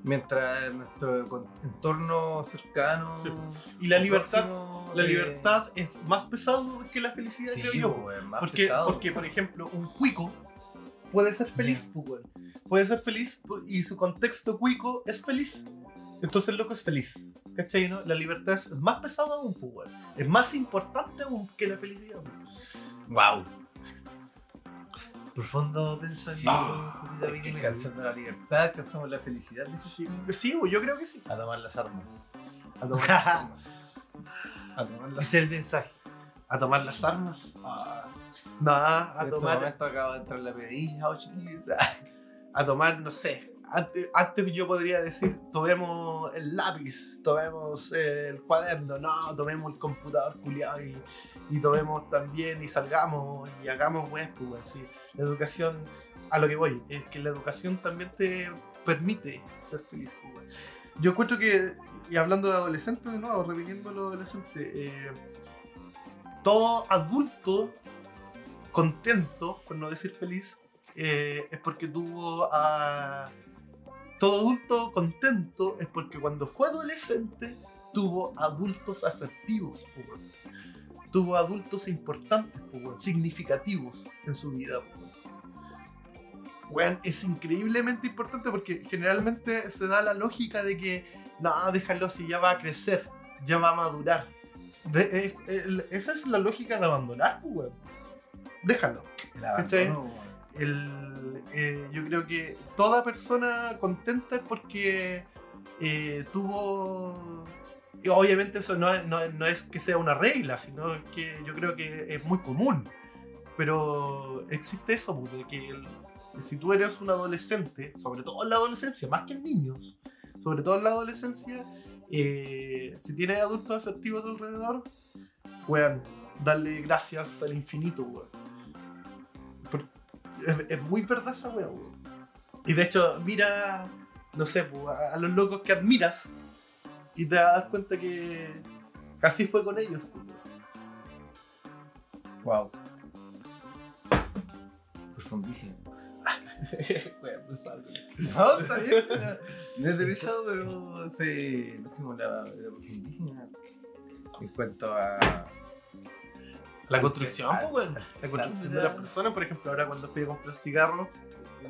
mientras nuestro entorno cercano Sí. Y la libertad, próximo, la eh, libertad es más pesado que la felicidad, sí, creo yo. pues, más Porque, pesado. porque, por ejemplo, un cuico puede ser feliz, pues, weón. Puede ser feliz y su contexto cuico es feliz. Entonces el loco es feliz. ¿Cachai? No? La libertad es más pesada aún, pues. Es más importante aún que la felicidad. weón. Wow. Profundo pensamiento. Julita es que alcanzando la libertad, alcanzamos la felicidad. Sí, sí, yo creo que sí. A tomar las armas. A tomar las armas. A tomar las, Ese es el mensaje. a tomar las armas. Ah. No, a en este tomar, momento acaba de entrar la pedilla, oh, a tomar, no sé. Antes, antes yo podría decir, tomemos el lápiz, tomemos el cuaderno, no, tomemos el computador culiado y, y tomemos también y salgamos y hagamos weas, pues. La educación, a lo que voy, es que la educación también te permite ser feliz, pues. Yo encuentro que, y hablando de adolescentes de nuevo, repitiendo lo adolescente, eh, todo adulto contento, por no decir feliz, eh, es porque tuvo a... Todo adulto contento es porque cuando fue adolescente tuvo adultos asertivos, tuvo adultos importantes, significativos en su vida. Weón, es increíblemente importante porque generalmente se da la lógica de que no, déjalo si ya va a crecer, ya va a madurar, De- esa es la lógica de abandonar, pues, weón. Déjalo. El ¿Cachai? abandono, Eh, yo creo que toda persona contenta es porque eh, tuvo. obviamente eso no es, que sea una regla, sino que yo creo que es muy común. Pero existe eso, pues, de que si tú eres un adolescente, sobre todo en la adolescencia, más que en niños, sobre todo en la adolescencia, eh, si tienes adultos asertivos a tu alrededor, weón, darle gracias al infinito, weón. Es, es muy verdad esa weá, weón. Y de hecho, mira, no sé, a, a los locos que admiras y te das cuenta que así fue con ellos. weón. Wow. Profundísimo. Weón, pues. No, está bien. No es de pesado, pero fue, nos fuimos la, la profundísima. En cuanto a. La construcción, pues, weón. La construcción de las personas, por ejemplo, ahora cuando fui a comprar cigarros,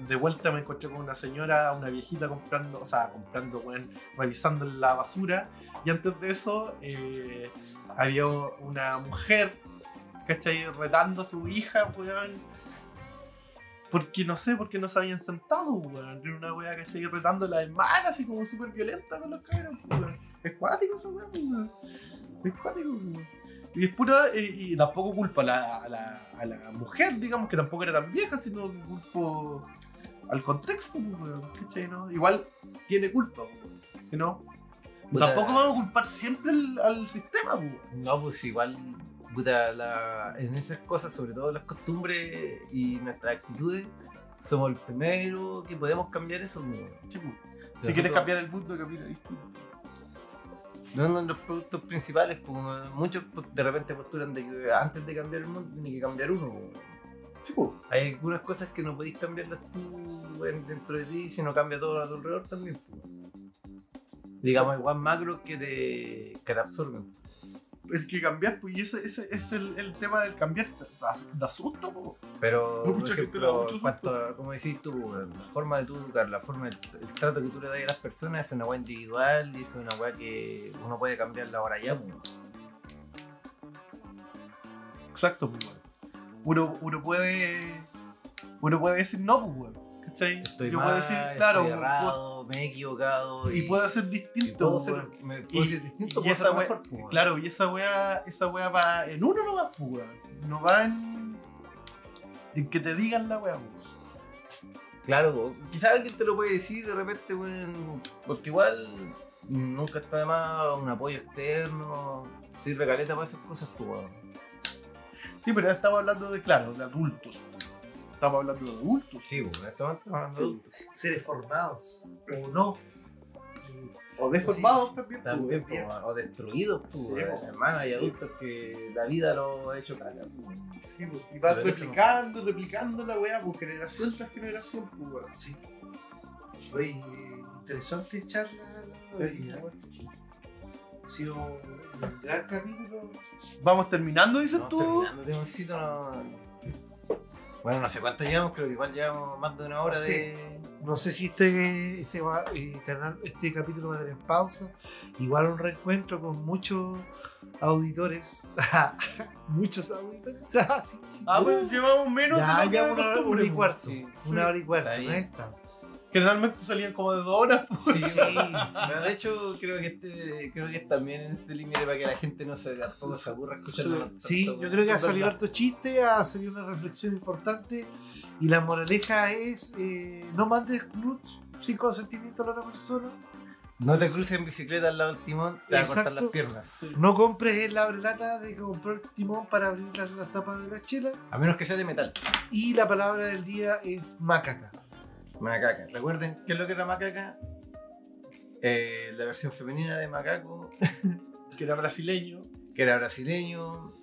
de vuelta me encontré con una señora, una viejita comprando, o sea, comprando, weón, revisando la basura. Y antes de eso, eh, había una mujer, ¿cachai? Retando a su hija, weón. Porque no sé, porque no se habían sentado, weón. Era una weá, ¿cachai? Retando a la hermana, así como súper violenta con los cabros, weón. Es cuático esa weá, weón. Es cuático, weón. Y es pura, eh, y tampoco culpo a la, a, la, a la mujer, digamos, que tampoco era tan vieja, sino culpo al contexto, pues, ¿cachai? no? Igual tiene culpa. Si no, Puta. tampoco vamos a culpar siempre al, al sistema, pues. No, pues igual. Puta, la, en esas cosas, sobre todo las costumbres y nuestras actitudes, somos el primero que podemos cambiar eso. Sí, pues. Si Si quieres cambiar el mundo, camina distinto. No uno de los productos principales, pues, muchos pues, de repente postulan de que antes de cambiar el mundo tiene que cambiar uno. pues. Sí, pues. Hay algunas cosas que no podéis cambiarlas tú en- dentro de ti si no cambia todo a tu alrededor también. pues. Digamos, igual macro que te, que te absorben. El que cambiar, pues, y ese, ese es el, el tema del cambiar, da, da susto. Pero, No, por ejemplo, cuanto como decís tú, la forma de tú educar, la forma, el, el trato que tú le das a las personas es una weá individual y es una weá que uno puede cambiarla ahora ya. pues. Exacto, pues, weón. Uno, uno puede. Uno puede decir no, pues, weón. ¿Cachai? Estoy Yo mal, puedo decir, claro, estoy errado, me he equivocado. y puedo ser y distinto, puedo ser, me, puedo Y- ser distinto, y puedo esa wea-. Claro, y esa weá, esa weá va en uno no va, weón. No va en. En que te digan la weá. Claro, quizás alguien te lo puede decir de repente, weón, porque igual nunca está de más un apoyo externo, sirve caleta para esas cosas, weón. Sí, pero ya estamos hablando de, claro, de adultos. Estamos hablando de adultos. Sí, pues, en este momento estamos hablando de Sí. adultos. Seres formados o no. O deformados también, pues, También, weón. pues, weón, o destruidos, pues, Sí, pues. hermano, hay Sí. adultos que la vida lo ha hecho caca, pues. Sí, pues, Y vas Sí, replicando, replicando la weá, pues, generación tras generación, pues, weón. Sí. Oye, interesante charla. Ha sido un gran capítulo. Vamos terminando, dices Vamos tú. terminando, Timoncito, no- Bueno, no sé cuánto llevamos, creo que igual llevamos más de una hora Sí. de. No sé si este, este, va- eh, canal, este capítulo va a tener pausa. Igual un reencuentro con muchos auditores. muchos auditores. Ah, sí. Ah, bueno, llevamos menos ya, de lo que una, una y pues. cuarto. Sí, una sí. hora y cuarto. ¿no está? Generalmente salían como de dos horas, pues. Sí, Pero de hecho, creo que este, creo que es también en este límite para que la gente no se tampoco se aburra escuchando. Sí, yo creo que ha salido harto chiste, ha salido una reflexión importante y la moraleja es eh, no mandes nudes sin consentimiento a la otra persona, No te cruces en bicicleta al lado del timón, te va a cortar Exacto. las piernas. no compres el abrelata de comprar el timón para abrir las, las tapas de la chela A menos que sea de metal. y la palabra del día es macaca. Macaca. Recuerden, ¿qué es lo que era macaca? Eh, la versión femenina de macaco, Que era brasileño. que era brasileño.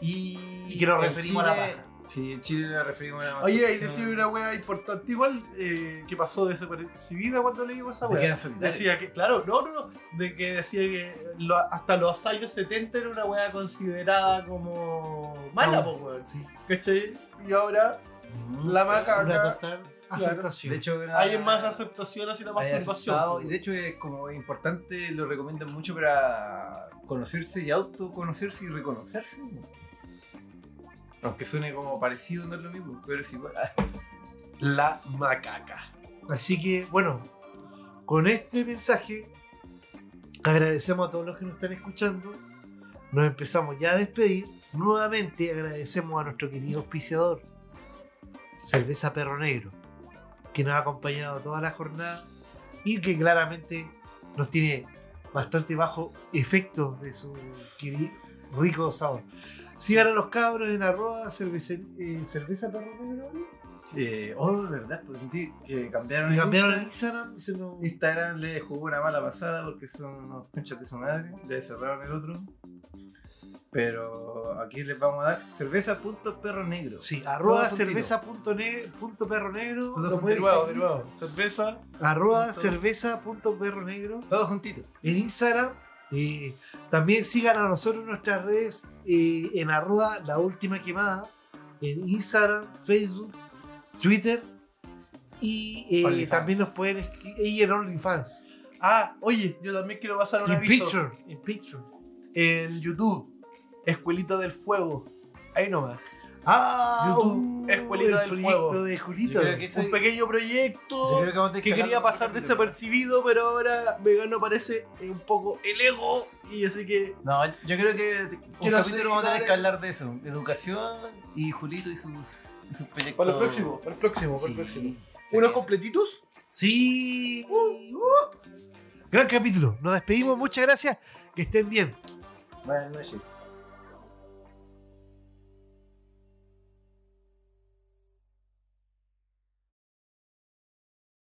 Y, Y que nos referimos a la paja. Sí, en Chile nos referimos a la Oye, y decía una wea importante igual eh, que pasó desapercibida cuando leímos esa De que wea. solitarios. Decía que, claro, no, no, no, de que decía que lo- hasta los años 70 era una wea considerada como mala, No. po, weón. Sí, ¿Cachai? Y ahora Ujú. la macaca aceptación. De hecho, era- hay más aceptación hacia la masturbación. y de hecho es como importante, lo recomiendan mucho para conocerse y autoconocerse y reconocerse. Aunque suene como parecido, no es lo mismo, pero es igual. La macaca. Así que, bueno, con este mensaje agradecemos a todos los que nos están escuchando. Nos empezamos ya a despedir. Nuevamente agradecemos a nuestro querido auspiciador, Cerveza Perro Negro, que nos ha acompañado toda la jornada y que claramente nos tiene bastante bajo efecto de su rico sabor. Sigan a los cabros en arroba cerveza, eh, cerveza perro negro. Eh, oh, verdad, sí, que cambiaron, el cambiaron el Instagram. Instagram Instagram le jugó una mala pasada porque son unos conchas de su madre, le cerraron el otro. Pero aquí les vamos a dar cerveza.perro negro. Sí, arroba Todo juntito. cerveza punto ne- punto perro negro. Todo lo junto. pueden De nuevo, de seguir. nuevo. Cerveza. Arroba Punto. cerveza punto perro negro Todo juntito. en Instagram. Eh, también sigan a nosotros en nuestras redes eh, en arroba la última quemada. En Instagram, Facebook, Twitter. Y eh, también nos pueden y en OnlyFans. Ah, oye, yo también quiero pasar un En aviso. Patreon. En Patreon. En YouTube. Escuelita del Fuego. Ahí nomás. Ah, YouTube, uh, Escuelita el del proyecto Fuego. de Julito. Soy- Un pequeño Yo proyecto creo que quería pasar desapercibido, pero ahora Vegano parece un poco el ego. Y así que. No, yo creo que un Quiero capítulo vamos a tener que hablar de eso. De educación y Julito y sus, y sus proyectos. Para el próximo, para el próximo, para el próximo. Sí. ¿Unos completitos? Sí. Uh. Gran capítulo. Nos despedimos. Muchas gracias. Que estén bien. Buenas noches.